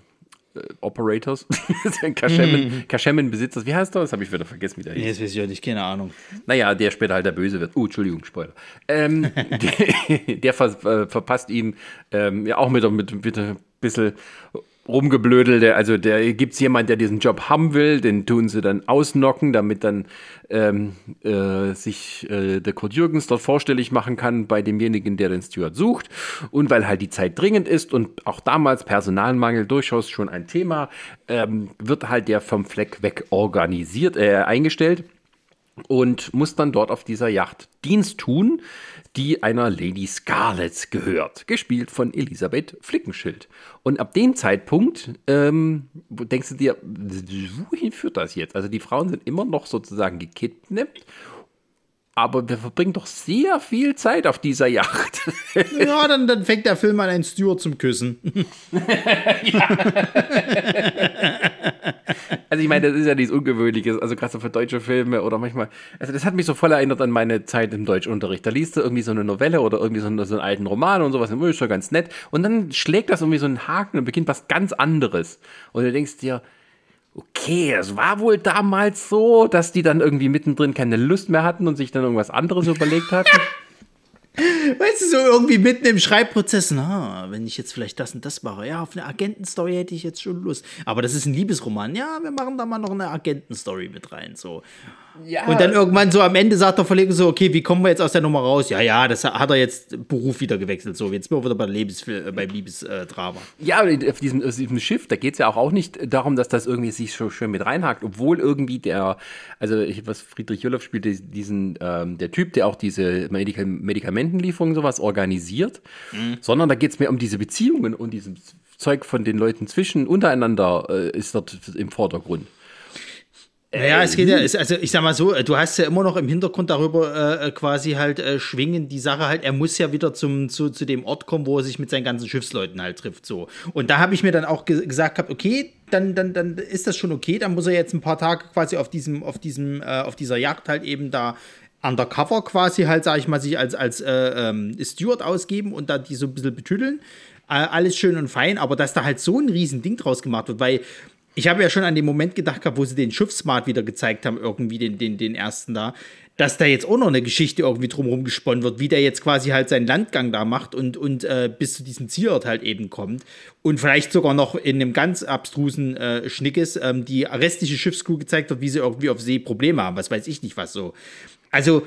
äh, Operators, Kaschemen, Kaschemen-Besitzers, wie heißt er? Das habe ich wieder vergessen, wie der hieß. Nee, das weiß ich auch nicht, keine Ahnung. Naja, der später halt der Böse wird. Uh, Entschuldigung, Spoiler. Ähm, der der ver äh, verpasst ihm ähm, ja auch mit, mit, mit ein bisschen rumgeblödel. Der, also der gibt es jemand, der diesen Job haben will, den tun sie dann ausnocken, damit dann ähm, äh, sich äh, der Kurt Jürgens dort vorstellig machen kann bei demjenigen, der den Steward sucht. Und weil halt die Zeit dringend ist und auch damals Personalmangel durchaus schon ein Thema, ähm, wird halt der vom Fleck weg organisiert, äh, eingestellt und muss dann dort auf dieser Yacht Dienst tun, die einer Lady Scarlett gehört, gespielt von Elisabeth Flickenschild. Und ab dem Zeitpunkt ähm, denkst du dir, wohin führt das jetzt? Also die Frauen sind immer noch sozusagen gekidnappt, aber wir verbringen doch sehr viel Zeit auf dieser Yacht. Ja, dann, dann fängt der Film an, einen Steward zum Küssen. Also ich meine, das ist ja nichts Ungewöhnliches, also gerade so für deutsche Filme oder manchmal, also das hat mich so voll erinnert an meine Zeit im Deutschunterricht. Da liest du irgendwie so eine Novelle oder irgendwie so einen, so einen alten Roman und sowas, und ist schon ganz nett. Und dann schlägt das irgendwie so einen Haken und beginnt was ganz anderes. Und du denkst dir, okay, es war wohl damals so, dass die dann irgendwie mittendrin keine Lust mehr hatten und sich dann irgendwas anderes überlegt hatten. Weißt du, so irgendwie mitten im Schreibprozess, na, wenn ich jetzt vielleicht das und das mache, ja, auf eine Agentenstory hätte ich jetzt schon Lust. Aber das ist ein Liebesroman, ja, wir machen da mal noch eine Agentenstory mit rein, so. Ja. Und dann irgendwann so am Ende sagt der Verleger so, okay, wie kommen wir jetzt aus der Nummer raus? Ja, ja, das hat er jetzt Beruf wieder gewechselt, so, jetzt sind wir wieder bei Lebensfil äh, beim Liebesdrama. Ja, aber auf diesem, auf diesem Schiff, da geht es ja auch, auch nicht darum, dass das irgendwie sich so schön mit reinhakt, obwohl irgendwie der, also ich, was Friedrich Jolloff spielt, diesen, ähm, der Typ, der auch diese Medika Medikamentenlieferungen sowas organisiert, sondern da geht es mehr um diese Beziehungen und dieses Zeug von den Leuten zwischen, untereinander äh, ist dort im Vordergrund. Naja, es geht ja, es, also ich sag mal so, du hast ja immer noch im Hintergrund darüber äh, quasi halt äh, schwingen die Sache halt, er muss ja wieder zum, zu, zu dem Ort kommen, wo er sich mit seinen ganzen Schiffsleuten halt trifft, so. Und da habe ich mir dann auch ge gesagt gehabt, okay, dann, dann, dann ist das schon okay, dann muss er jetzt ein paar Tage quasi auf diesem, auf diesem, äh, auf dieser Yacht halt eben da undercover quasi halt, sag ich mal, sich als, als äh, ähm, Steward ausgeben und da die so ein bisschen betüdeln. Äh, alles schön und fein, aber dass da halt so ein riesen Ding draus gemacht wird, weil ich habe ja schon an den Moment gedacht gehabt, wo sie den Schiffsmart wieder gezeigt haben, irgendwie den, den, den ersten da, dass da jetzt auch noch eine Geschichte irgendwie drumherum gesponnen wird, wie der jetzt quasi halt seinen Landgang da macht und, und äh, bis zu diesem Zielort halt eben kommt. Und vielleicht sogar noch in einem ganz abstrusen äh, Schnickes ähm, die restliche Schiffscrew gezeigt wird, wie sie irgendwie auf See Probleme haben, was weiß ich nicht was so. Also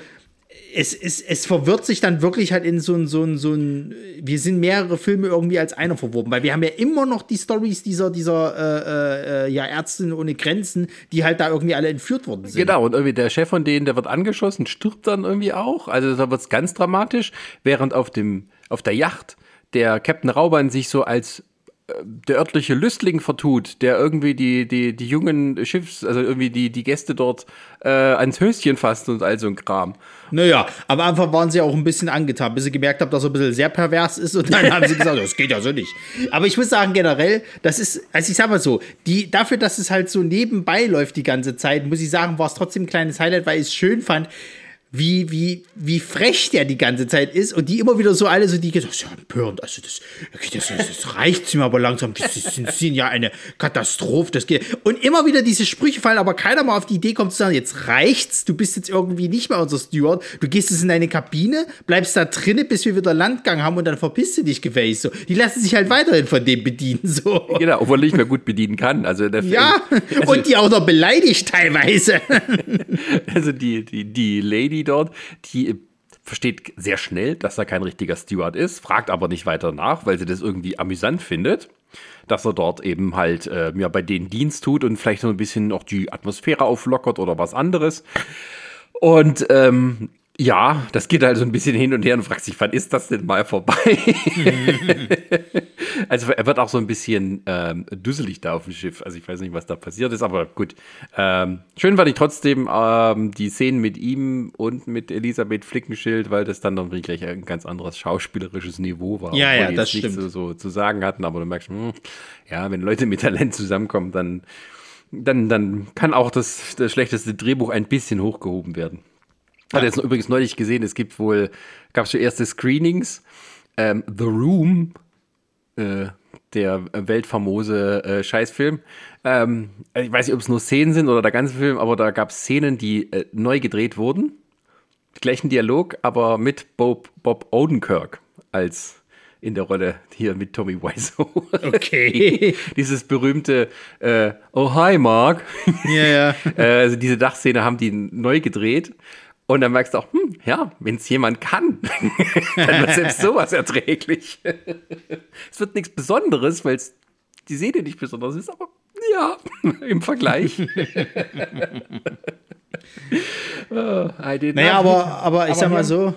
es, es, es verwirrt sich dann wirklich halt in so ein, so ein, so ein, wir sind mehrere Filme irgendwie als einer verwoben, weil wir haben ja immer noch die Stories dieser, dieser, äh, äh, ja, Ärztinnen ohne Grenzen, die halt da irgendwie alle entführt worden sind. Genau, und irgendwie der Chef von denen, der wird angeschossen, stirbt dann irgendwie auch. Also da wird es ganz dramatisch, während auf dem, auf der Yacht der Captain Rauban sich so als äh, der örtliche Lüstling vertut, der irgendwie die, die, die jungen Schiffs, also irgendwie die, die Gäste dort äh, ans Höschen fasst und all so ein Kram. Naja, am Anfang waren sie auch ein bisschen angetan, bis sie gemerkt haben, dass er ein bisschen sehr pervers ist und dann haben sie gesagt, das geht ja so nicht. Aber ich muss sagen, generell, das ist, also ich sag mal so, die, dafür, dass es halt so nebenbei läuft die ganze Zeit, muss ich sagen, war es trotzdem ein kleines Highlight, weil ich es schön fand, wie, wie, wie frech der die ganze Zeit ist und die immer wieder so alle so, die gesagt, das ist ja empörend, also das, das, das, das reicht mir aber langsam, das sind, sind ja eine Katastrophe, das geht. Und immer wieder diese Sprüche fallen, aber keiner mal auf die Idee kommt zu sagen, jetzt reicht's, du bist jetzt irgendwie nicht mehr unser Steward, du gehst jetzt in deine Kabine, bleibst da drinnen, bis wir wieder Landgang haben und dann verpisst du dich gefälligst so. Die lassen sich halt weiterhin von dem bedienen, so. Genau, obwohl nicht mehr gut bedienen kann. Also der Ja, also, und die auch noch beleidigt teilweise. also die, die, die Lady dort, die versteht sehr schnell, dass er kein richtiger Steward ist, fragt aber nicht weiter nach, weil sie das irgendwie amüsant findet, dass er dort eben halt äh, ja, bei denen Dienst tut und vielleicht so ein bisschen auch die Atmosphäre auflockert oder was anderes. Und ähm, Ja, das geht also ein bisschen hin und her und fragt sich, wann ist das denn mal vorbei? also er wird auch so ein bisschen ähm, düsselig da auf dem Schiff. Also ich weiß nicht, was da passiert ist, aber gut. Ähm, schön fand ich trotzdem ähm, die Szenen mit ihm und mit Elisabeth Flickenschild, weil das dann irgendwie gleich ein ganz anderes schauspielerisches Niveau war. Ja, ja, die das stimmt. so, so zu sagen hatten, aber du merkst, hm, ja, wenn Leute mit Talent zusammenkommen, dann, dann, dann kann auch das, das schlechteste Drehbuch ein bisschen hochgehoben werden. Hat jetzt übrigens neulich gesehen, es gibt wohl, gab es schon erste Screenings. Ähm, The Room, äh, der weltfamose äh, Scheißfilm. Ähm, ich weiß nicht, ob es nur Szenen sind oder der ganze Film, aber da gab es Szenen, die äh, neu gedreht wurden. Gleichen Dialog, aber mit Bob, Bob Odenkirk als in der Rolle hier mit Tommy Wiseau. Okay. Dieses berühmte äh, Oh hi Mark. Ja, ja. Äh, also diese Dachszene haben die neu gedreht. Und dann merkst du auch, hm, ja, wenn es jemand kann, dann wird selbst sowas erträglich. es wird nichts Besonderes, weil die Szene nicht besonders ist, aber ja, im Vergleich. oh, Naja, aber, aber ich Aber sag mal so,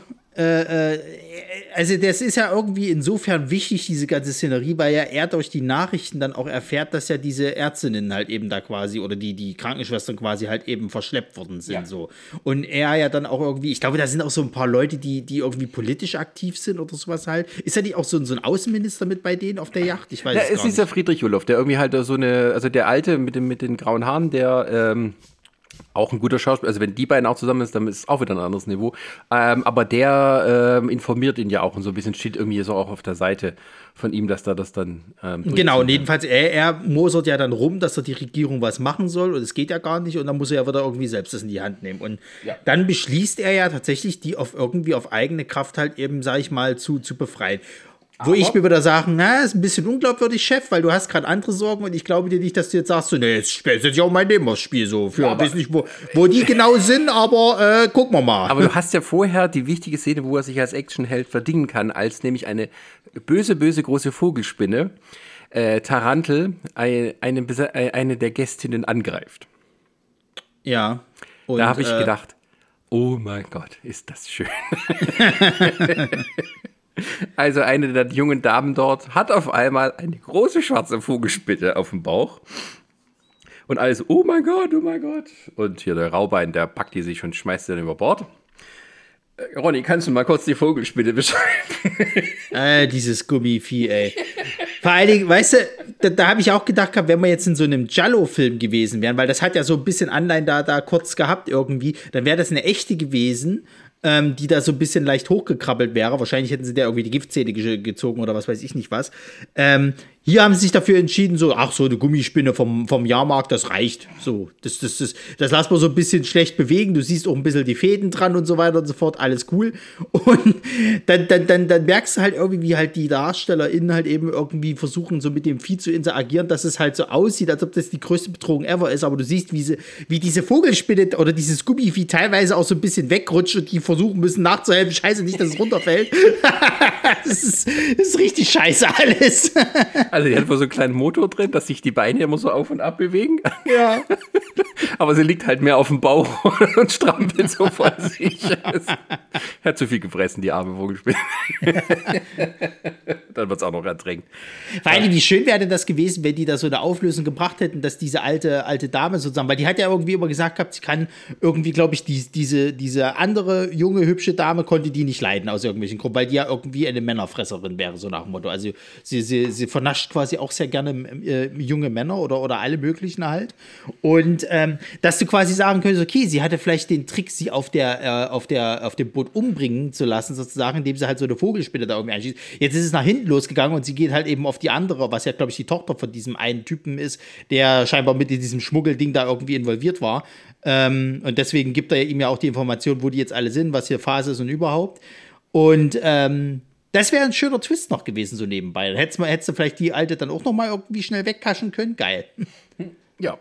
also das ist ja irgendwie insofern wichtig, diese ganze Szenerie, weil ja er durch die Nachrichten dann auch erfährt, dass ja diese Ärztinnen halt eben da quasi oder die, die Krankenschwestern quasi halt eben verschleppt worden sind. Ja. So. Und er ja dann auch irgendwie, ich glaube, da sind auch so ein paar Leute, die, die irgendwie politisch aktiv sind oder sowas halt. Ist ja nicht auch so, ein- so ein Außenminister mit bei denen auf der Yacht? Ich weiß Ja, es ist ja nicht. Friedrich Joloff, der irgendwie halt so eine, also der Alte mit, dem, mit den grauen Haaren, der ähm, auch ein guter Schauspieler, also wenn die beiden auch zusammen ist, dann ist es auch wieder ein anderes Niveau. Ähm, aber der ähm, informiert ihn ja auch und so ein bisschen steht irgendwie so auch auf der Seite von ihm, dass da das dann. Ähm, Genau, und jedenfalls, er, er mosert ja dann rum, dass da die Regierung was machen soll und es geht ja gar nicht und dann muss er ja wieder irgendwie selbst das in die Hand nehmen. Und dann beschließt er ja tatsächlich, die auf irgendwie auf eigene Kraft halt eben, sag ich mal, zu, zu befreien. Wo ich mir wieder sagen, na, ist ein bisschen unglaubwürdig, Chef, weil du hast gerade andere Sorgen und ich glaube dir nicht, dass du jetzt sagst, so, nee, jetzt stellst du ja auch mein Leben aufs Spiel so. Für, weiß nicht, wo, wo die genau sind, aber äh, gucken wir mal. Aber du hast ja vorher die wichtige Szene, wo er sich als Actionheld verdingen kann, als nämlich eine böse, böse große Vogelspinne, äh, Tarantel, eine, äh, eine der Gästinnen angreift. ja. Und, Da habe ich äh, gedacht, oh mein Gott, ist das schön. also eine der jungen Damen dort hat auf einmal eine große schwarze Vogelspinne auf dem Bauch. Und alles, oh mein Gott, oh mein Gott. Und hier der Raubein, der packt die sich und schmeißt sie dann über Bord. Äh, Ronny, kannst du mal kurz die Vogelspinne beschreiben? Äh, dieses Gummivieh, ey. Vor allen Dingen, weißt du, da, da habe ich auch gedacht, gehabt, wenn wir jetzt in so einem Jallo-Film gewesen wären, weil das hat ja so ein bisschen Anleihen da, da kurz gehabt irgendwie, dann wäre das eine echte gewesen, ähm, die da so ein bisschen leicht hochgekrabbelt wäre. Wahrscheinlich hätten sie da irgendwie die Giftzähne ge gezogen oder was weiß ich nicht was. Ähm, hier haben sie sich dafür entschieden, so, ach, so eine Gummispinne vom, vom Jahrmarkt, das reicht. So, das, das, das, das lassen wir so ein bisschen schlecht bewegen. Du siehst auch ein bisschen die Fäden dran und so weiter und so fort, alles cool. Und dann, dann, dann, dann merkst du halt irgendwie, wie halt die DarstellerInnen halt eben irgendwie versuchen, so mit dem Vieh zu interagieren, dass es halt so aussieht, als ob das die größte Bedrohung ever ist. Aber du siehst, wie, sie, wie diese Vogelspinne oder dieses Gummivieh teilweise auch so ein bisschen wegrutscht und die versuchen müssen nachzuhelfen. Scheiße, nicht, dass es runterfällt. das, ist, das ist richtig scheiße alles. Also die hat wohl so einen kleinen Motor drin, dass sich die Beine immer so auf und ab bewegen. ja. Aber sie liegt halt mehr auf dem Bauch und strampelt so vor sich. Hat zu viel gefressen, die arme Vogelspinne. Dann wird es auch noch ertränkt. Vor allem, wie schön wäre denn das gewesen, wenn die da so eine Auflösung gebracht hätten, dass diese alte, alte Dame sozusagen, weil die hat ja irgendwie immer gesagt gehabt, sie kann irgendwie, glaube ich, die, diese, diese andere junge, hübsche Dame konnte die nicht leiden aus irgendwelchen Gründen, weil die ja irgendwie eine Männerfresserin wäre, so nach dem Motto. Also sie, sie, sie vernascht quasi auch sehr gerne äh, junge Männer oder, oder alle möglichen halt. Und ähm, dass du quasi sagen könntest, okay, sie hatte vielleicht den Trick, sie auf der, äh, auf der, auf dem Boot umbringen zu lassen, sozusagen, indem sie halt so eine Vogelspinne da irgendwie einschießt. Jetzt ist es nach hinten losgegangen und sie geht halt eben auf die andere, was ja, glaube ich, die Tochter von diesem einen Typen ist, der scheinbar mit in diesem Schmuggelding da irgendwie involviert war. Ähm, und deswegen gibt er ihm ja auch die Information, wo die jetzt alle sind, was hier Phase ist und überhaupt. Und ähm, das wäre ein schöner Twist noch gewesen, so nebenbei. Dann hättest, hättest du vielleicht die alte dann auch noch mal irgendwie schnell wegkaschen können. Geil. Ja.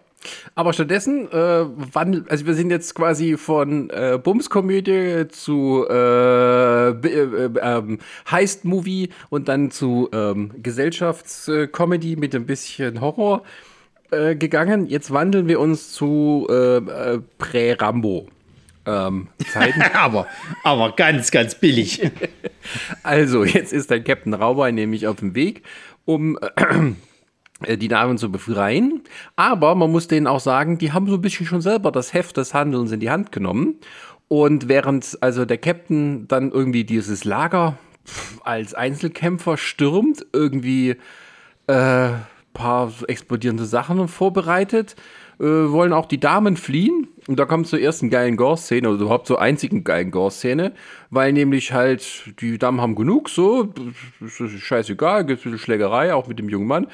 Aber stattdessen, äh, wann, also wir sind jetzt quasi von äh, Bumskomödie zu äh, äh, ähm, Heist-Movie und dann zu ähm, Gesellschaftscomedy mit ein bisschen Horror äh, gegangen. Jetzt wandeln wir uns zu äh, äh, Prä-Rambo. ähm, Zeiten. aber, aber ganz, ganz billig. Also, jetzt ist der Captain Rauber nämlich auf dem Weg, um die Damen zu befreien. Aber man muss denen auch sagen, die haben so ein bisschen schon selber das Heft des Handelns in die Hand genommen. Und während also der Captain dann irgendwie dieses Lager als Einzelkämpfer stürmt, irgendwie äh, paar explodierende Sachen vorbereitet, äh, wollen auch die Damen fliehen. Und da kommt zur ersten geilen Gore-Szene, oder überhaupt zur einzigen geilen Gore-Szene, weil nämlich halt die Damen haben genug, so, scheißegal, gibt ein bisschen Schlägerei, auch mit dem jungen Mann.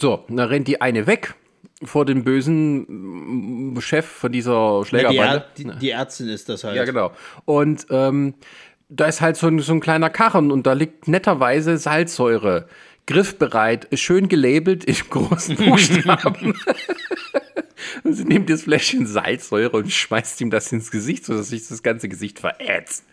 So, dann rennt die eine weg vor dem bösen Chef von dieser die, Schlägerbande. Är- die, die Ärztin ist das halt. Ja, genau. Und ähm, da ist halt so ein, so ein kleiner Karren und da liegt netterweise Salzsäure. Griffbereit, schön gelabelt in großen Buchstaben. und sie nimmt das Fläschchen Salzsäure und schmeißt ihm das ins Gesicht, sodass sich das ganze Gesicht verätzt.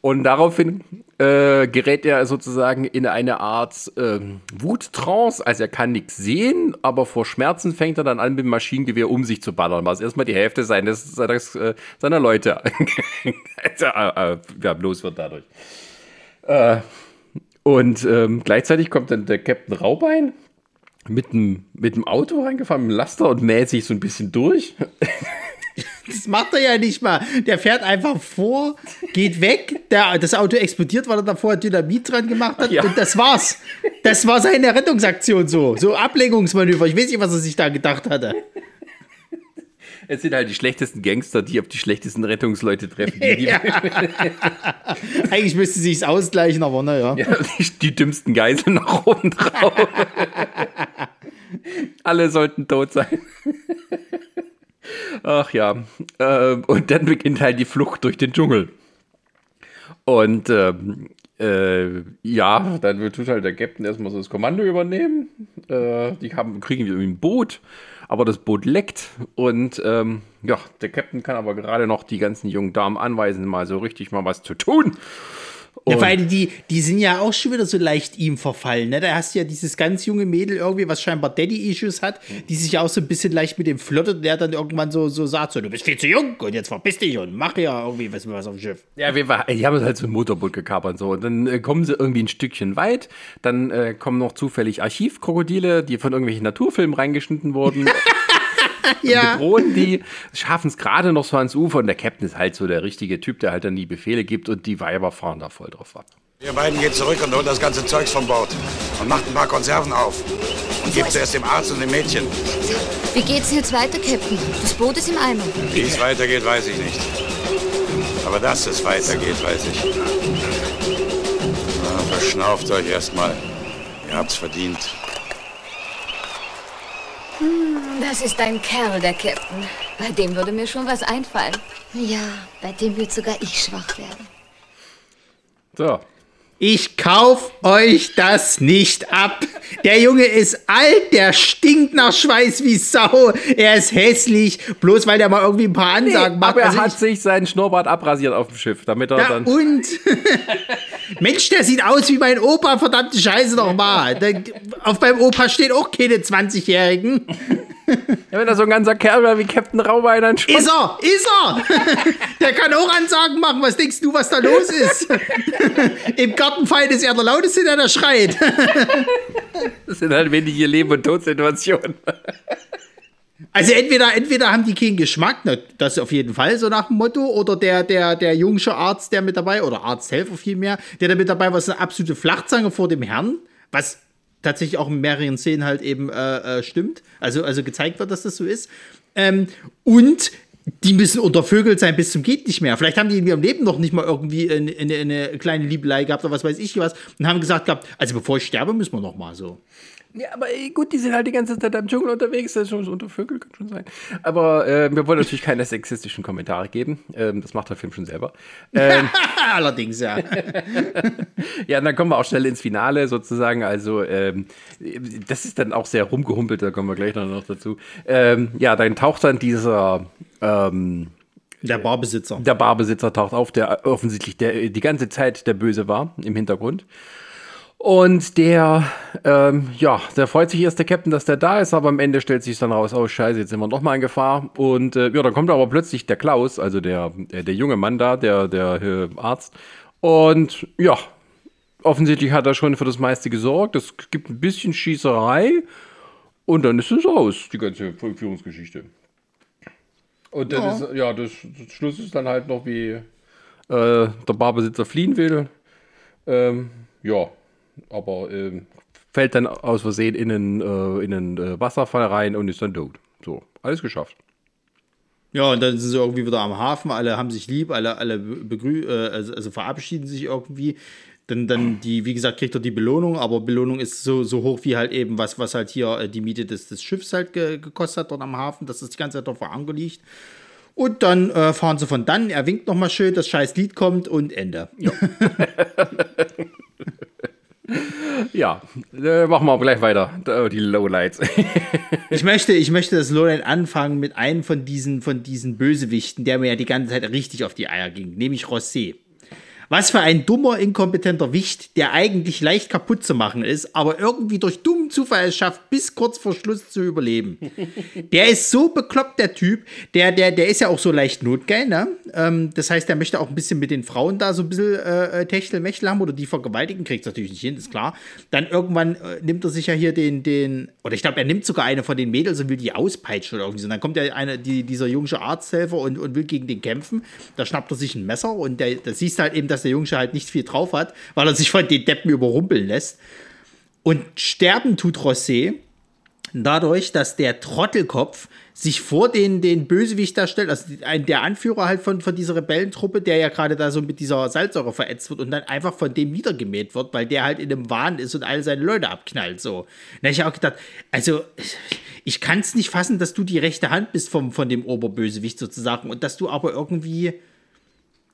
Und daraufhin äh, gerät er sozusagen in eine Art ähm, Wuttrance. Also er kann nichts sehen, aber vor Schmerzen fängt er dann an, mit dem Maschinengewehr um sich zu ballern, was erstmal die Hälfte seines, seines, äh, seiner Leute äh, äh, ja, los wird dadurch. Äh, und ähm, gleichzeitig kommt dann der Captain Raubein mit dem, mit dem Auto reingefahren, mit dem Laster und mäht sich so ein bisschen durch. Das macht er ja nicht mal. Der fährt einfach vor, geht weg, der, das Auto explodiert, weil er davor Dynamit dran gemacht hat Ja. und das war's. Das war seine Rettungsaktion so. So Ablenkungsmanöver. Ich weiß nicht, was er sich da gedacht hatte. Es sind halt die schlechtesten Gangster, die auf die schlechtesten Rettungsleute treffen. Die, die, Ja. Eigentlich müsste sich's ausgleichen, aber naja. Ja, die, die dümmsten Geiseln noch oben drauf. Alle sollten tot sein. Ach ja. Ähm, und dann beginnt halt die Flucht durch den Dschungel. Und ähm, äh, ja, dann wird halt der Captain erstmal so das Kommando übernehmen. Äh, die haben, kriegen irgendwie ein Boot, aber das Boot leckt. Und ähm, ja, der Captain kann aber gerade noch die ganzen jungen Damen anweisen, mal so richtig mal was zu tun. Ja, weil die, die sind ja auch schon wieder so leicht ihm verfallen. Ne? Da hast du ja dieses ganz junge Mädel irgendwie, was scheinbar Daddy-Issues hat, die sich ja auch so ein bisschen leicht mit dem flirtet, der dann irgendwann so, so sagt: so, Du bist viel zu jung und jetzt verpiss dich und mach ja irgendwie was, was auf dem Schiff. Ja, wir war, die haben halt so ein Motorboot gekapert und so. Und dann äh, kommen sie irgendwie ein Stückchen weit. Dann äh, kommen noch zufällig Archivkrokodile, die von irgendwelchen Naturfilmen reingeschnitten wurden. Ja. Bedrohen die, schaffen es gerade noch so ans Ufer. Und der Captain ist halt so der richtige Typ, der halt dann die Befehle gibt. Und die Weiber fahren da voll drauf ab. Ihr beiden geht zurück und holt das ganze Zeugs vom Bord. Und macht ein paar Konserven auf. Und gebt zuerst dem Arzt und dem Mädchen. Wie geht's jetzt weiter, Captain? Das Boot ist im Eimer. Wie es weitergeht, weiß ich nicht. Aber dass es weitergeht, weiß ich. Na, verschnauft euch erstmal. Ihr habt's verdient. Das ist ein Kerl, der Captain. Bei dem würde mir schon was einfallen. Ja, bei dem wird sogar ich schwach werden. So. Ich kauf euch das nicht ab. Der Junge ist alt, der stinkt nach Schweiß wie Sau. Er ist hässlich, bloß weil der mal irgendwie ein paar Ansagen macht. Aber er Also hat ich- sich seinen Schnurrbart abrasiert auf dem Schiff, damit er Ja, dann. und? Mensch, der sieht aus wie mein Opa, verdammte Scheiße nochmal. Auf meinem Opa steht auch keine 20-Jährigen. Ja, wenn er so ein ganzer Kerl wäre wie Captain Raubein, dann schon. Ist er, ist er. Der kann auch Ansagen machen. Was denkst du, was da los ist? Im Gartenfeind ist er der Lauteste, der da schreit. Das sind halt wenige Leben- und Todsituationen. Also entweder, entweder haben die keinen Geschmack, das auf jeden Fall, so nach dem Motto, oder der, der, der jungsche Arzt, der mit dabei, oder Arzthelfer vielmehr, der da mit dabei war, ist eine absolute Flachzange vor dem Herrn, was tatsächlich auch in mehreren Szenen halt eben äh, äh, stimmt, also, also gezeigt wird, dass das so ist. Ähm, und die müssen untervögelt sein bis zum geht nicht mehr. Vielleicht haben die in ihrem Leben noch nicht mal irgendwie eine, eine, eine kleine Liebelei gehabt oder was weiß ich was und haben gesagt gehabt, also bevor ich sterbe, müssen wir noch mal so. Ja, aber ey, gut, die sind halt die ganze Zeit im Dschungel unterwegs, das ist schon so unter Vögel, kann schon sein. Aber äh, wir wollen natürlich keine sexistischen Kommentare geben. Ähm, das macht der Film schon selber. Ähm, Allerdings, ja. ja, und dann kommen wir auch schnell ins Finale sozusagen. Also, ähm, das ist dann auch sehr rumgehumpelt, da kommen wir gleich noch dazu. Ähm, ja, dann taucht dann dieser. Ähm, Der Barbesitzer. der Barbesitzer taucht auf, der offensichtlich der, die ganze Zeit der Böse war im Hintergrund. Und der, ähm, ja, der freut sich erst, der Captain, dass der da ist, aber am Ende stellt sich dann raus, oh scheiße, jetzt sind wir noch mal in Gefahr. Und äh, ja, dann kommt aber plötzlich der Klaus, also der, der, der junge Mann da, der, der äh, Arzt. Und ja, offensichtlich hat er schon für das meiste gesorgt. Es gibt ein bisschen Schießerei und dann ist es aus, die ganze Führungsgeschichte. Und dann ja. ist, ja, das, das, Schluss ist dann halt noch, wie äh, der Barbesitzer fliehen will. Ähm, ja, aber äh, fällt dann aus Versehen in einen, äh, in einen äh, Wasserfall rein und ist dann tot. So, alles geschafft. Ja, und dann sind sie irgendwie wieder am Hafen, alle haben sich lieb, alle, alle begrü äh, also, also, verabschieden sich irgendwie. Dann, dann die, wie gesagt, kriegt er die Belohnung, aber Belohnung ist so, so hoch wie halt eben was, was halt hier äh, die Miete des, des Schiffs halt ge gekostet hat dort am Hafen, dass das die ganze Zeit auf der Anker liegt. Und dann äh, fahren sie von dann, er winkt nochmal schön, das scheiß Lied kommt und Ende. Ja. Ja, äh, machen wir gleich weiter. Die Lowlights. ich, möchte, ich möchte das Lowlight anfangen mit einem von diesen, von diesen Bösewichten, der mir ja die ganze Zeit richtig auf die Eier ging, nämlich Rosé. Was für ein dummer, inkompetenter Wicht, der eigentlich leicht kaputt zu machen ist, aber irgendwie durch dummen Zufall es schafft, bis kurz vor Schluss zu überleben. der ist so bekloppt, der Typ. Der, der, der ist ja auch so leicht notgeil, ne? Ähm, das heißt, der möchte auch ein bisschen mit den Frauen da so ein bisschen äh, äh Techtelmechtel haben oder die vergewaltigen, kriegt es natürlich nicht hin, ist klar. Dann irgendwann äh, nimmt er sich ja hier den, den, oder ich glaube, er nimmt sogar eine von den Mädels und will die auspeitschen oder irgendwie so. Und dann kommt ja eine, die, dieser junge Arzthelfer und, und will gegen den kämpfen. Da schnappt er sich ein Messer und da siehst du halt eben, dass dass der Junge halt nicht viel drauf hat, weil er sich von den Deppen überrumpeln lässt. Und sterben tut Rosé dadurch, dass der Trottelkopf sich vor den, den Bösewicht darstellt, also der Anführer halt von, von dieser Rebellentruppe, der ja gerade da so mit dieser Salzsäure verätzt wird und dann einfach von dem niedergemäht wird, weil der halt in einem Wahn ist und alle seine Leute abknallt. So. Da habe ich auch gedacht, also ich kann es nicht fassen, dass du die rechte Hand bist vom, von dem Oberbösewicht sozusagen und dass du aber irgendwie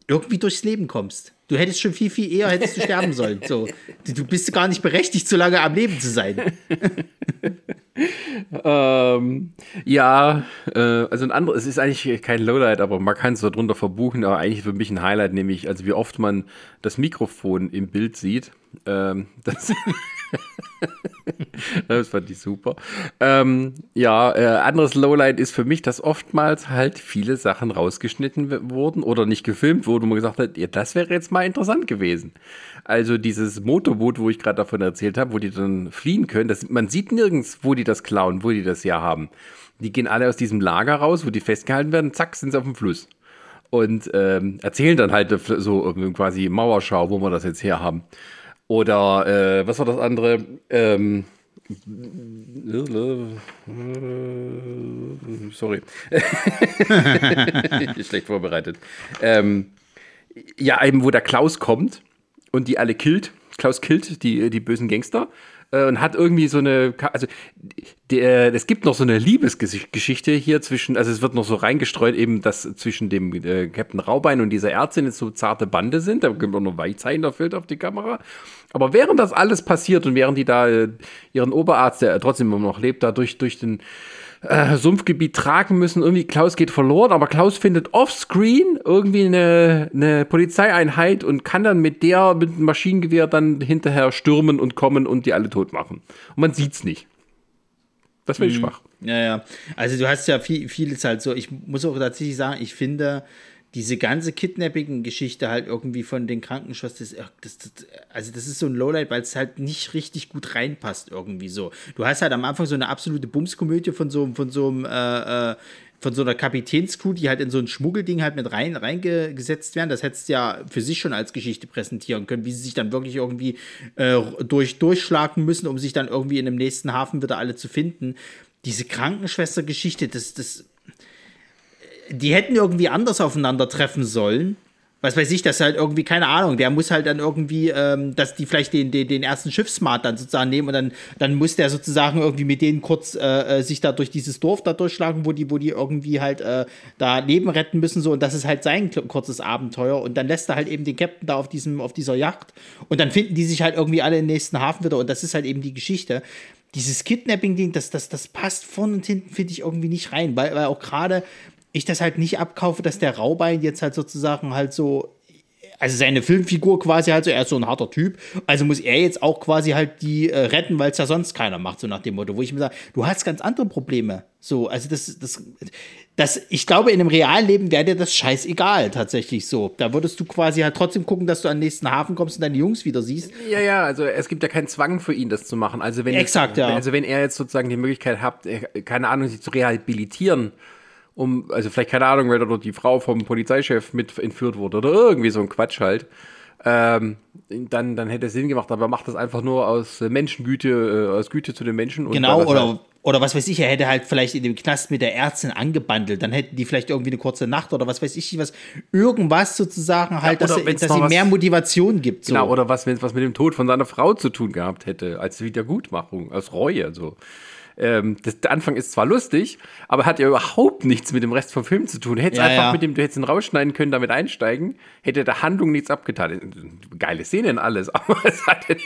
irgendwie durchs Leben kommst. Du hättest schon viel, viel eher hättest du sterben sollen. So. Du bist gar nicht berechtigt, so lange am Leben zu sein. ähm, ja, äh, also ein anderes, es ist eigentlich kein Lowlight, aber man kann es darunter verbuchen, aber eigentlich für mich ein Highlight, nämlich, also wie oft man das Mikrofon im Bild sieht. Ähm, das das fand ich super. Ähm, ja, äh, anderes Lowlight ist für mich, dass oftmals halt viele Sachen rausgeschnitten wurden oder nicht gefilmt wurden, wo man gesagt hat, ja, das wäre jetzt mal interessant gewesen. Also dieses Motorboot, wo ich gerade davon erzählt habe, wo die dann fliehen können, das, man sieht nirgends, wo die das klauen, wo die das ja haben. Die gehen alle aus diesem Lager raus, wo die festgehalten werden, zack, sind sie auf dem Fluss. Und ähm, erzählen dann halt so quasi Mauerschau, wo wir das jetzt her haben. Oder äh, was war das andere? Ähm, sorry. Schlecht vorbereitet. Ähm, ja, eben, wo der Klaus kommt und die alle killt. Klaus killt die, die bösen Gangster und hat irgendwie so eine, also der, es gibt noch so eine Liebesgeschichte hier zwischen, also es wird noch so reingestreut eben, dass zwischen dem äh, Captain Raubein und dieser Ärztin jetzt so zarte Bande sind, da kommt auch noch Weichzeichen erfüllt auf die Kamera. Aber während das alles passiert und während die da äh, ihren Oberarzt, der trotzdem immer noch lebt, da durch, durch den äh, Sumpfgebiet tragen müssen. Irgendwie Klaus geht verloren, aber Klaus findet offscreen irgendwie eine, eine Polizeieinheit und kann dann mit der, mit dem Maschinengewehr dann hinterher stürmen und kommen und die alle tot machen. Und man sieht's nicht. Das wäre mhm. schwach. Ja, ja. Also du hast ja viel, vieles halt so. Ich muss auch tatsächlich sagen, ich finde, diese ganze Kidnapping-Geschichte halt irgendwie von den Krankenschwestern, das, das, also das ist so ein Lowlight, weil es halt nicht richtig gut reinpasst irgendwie so. Du hast halt am Anfang so eine absolute Bumskomödie von so, von so einem äh, äh, von so einer Kapitänscrew, die halt in so ein Schmuggelding halt mit rein reingesetzt werden. Das hättest du ja für sich schon als Geschichte präsentieren können, wie sie sich dann wirklich irgendwie äh, durch, durchschlagen müssen, um sich dann irgendwie in dem nächsten Hafen wieder alle zu finden. Diese Krankenschwester-Geschichte, das, das die hätten irgendwie anders aufeinandertreffen sollen. Was weiß ich, das halt irgendwie, keine Ahnung, der muss halt dann irgendwie, ähm, dass die vielleicht den, den, den ersten Schiffsmart dann sozusagen nehmen und dann, dann muss der sozusagen irgendwie mit denen kurz äh, äh, sich da durch dieses Dorf da durchschlagen, wo die, wo die irgendwie halt äh, da Leben retten müssen, so. Und das ist halt sein kurzes Abenteuer. Und dann lässt er halt eben den Captain da auf diesem, auf dieser Yacht. Und dann finden die sich halt irgendwie alle im nächsten Hafen wieder. Und das ist halt eben die Geschichte. Dieses Kidnapping-Ding, das, das, das passt vorne und hinten, finde ich, irgendwie nicht rein, weil, weil auch gerade ich das halt nicht abkaufe, dass der Raubein jetzt halt sozusagen halt so also seine Filmfigur quasi halt so, er ist so ein harter Typ, also muss er jetzt auch quasi halt die äh, retten, weil es ja sonst keiner macht, so nach dem Motto, wo ich mir sage, du hast ganz andere Probleme. So, also das, das, das, ich glaube, in einem realen Leben wäre dir das scheißegal, tatsächlich so. Da würdest du quasi halt trotzdem gucken, dass du an den nächsten Hafen kommst und deine Jungs wieder siehst. Ja, ja, also es gibt ja keinen Zwang für ihn, das zu machen. Also wenn, Exakt, jetzt, ja. also wenn er jetzt sozusagen die Möglichkeit hat, äh, keine Ahnung, sich zu rehabilitieren, um, also vielleicht keine Ahnung, weil dort die Frau vom Polizeichef mit entführt wurde oder irgendwie so ein Quatsch halt, ähm, dann, dann hätte es Sinn gemacht, aber er macht das einfach nur aus Menschengüte, äh, aus Güte zu den Menschen. Und Genau, oder, halt- oder was weiß ich, er hätte halt vielleicht in dem Knast mit der Ärztin angebandelt, dann hätten die vielleicht irgendwie eine kurze Nacht oder was weiß ich, was, irgendwas sozusagen halt, oder dass, dass ihm was- mehr Motivation gibt. So. Genau, oder was, wenn es was mit dem Tod von seiner Frau zu tun gehabt hätte, als Wiedergutmachung, als Reue, so. Ähm, das, der Anfang ist zwar lustig, aber hat ja überhaupt nichts mit dem Rest vom Film zu tun. Hättest Ja, einfach ja. mit dem, du hättest ihn rausschneiden können, damit einsteigen, hätte der Handlung nichts abgetan. Geile Szenen alles, aber es hatte,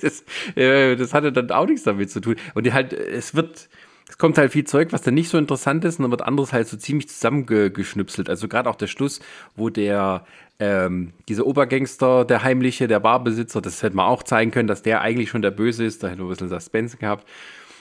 das, äh, das hatte dann auch nichts damit zu tun. Und halt, es wird, es kommt halt viel Zeug, was dann nicht so interessant ist, und dann wird anderes halt so ziemlich zusammengeschnipselt. Also gerade auch der Schluss, wo der ähm, dieser Obergangster, der heimliche, der Barbesitzer, das hätte man auch zeigen können, dass der eigentlich schon der Böse ist, da hätte man ein bisschen Suspense gehabt.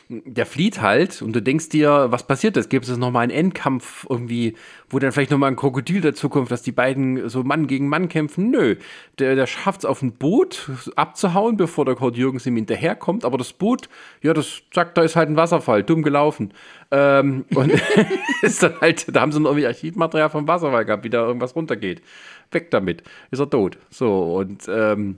Der flieht halt und du denkst dir, was passiert ist? Gibt es nochmal einen Endkampf irgendwie, wo dann vielleicht nochmal ein Krokodil dazukommt, dass die beiden so Mann gegen Mann kämpfen? Nö, der, der schafft es auf ein Boot abzuhauen, bevor der Kurt Jürgens ihm hinterherkommt, aber das Boot, ja, das, zack, da ist halt ein Wasserfall, dumm gelaufen. Ähm, und ist dann halt, da haben sie noch irgendwie Archivmaterial vom Wasserfall gehabt, wie da irgendwas runtergeht. Weg damit, ist er tot. So, und ähm,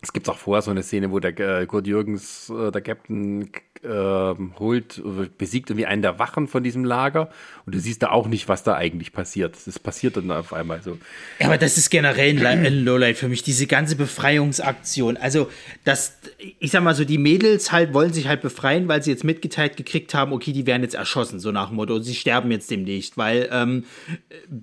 es gibt auch vorher so eine Szene, wo der äh, Kurt Jürgens, äh, der Captain, ähm, holt, äh, besiegt irgendwie einen der Wachen von diesem Lager und du siehst da auch nicht, was da eigentlich passiert. Das passiert dann auf einmal so. Ja, aber das ist generell ein, Li- ein Lowlight für mich, diese ganze Befreiungsaktion. Also, das, ich sag mal so, die Mädels halt wollen sich halt befreien, weil sie jetzt mitgeteilt gekriegt haben, okay, die werden jetzt erschossen, so nach dem Motto, und sie sterben jetzt demnächst, weil ähm,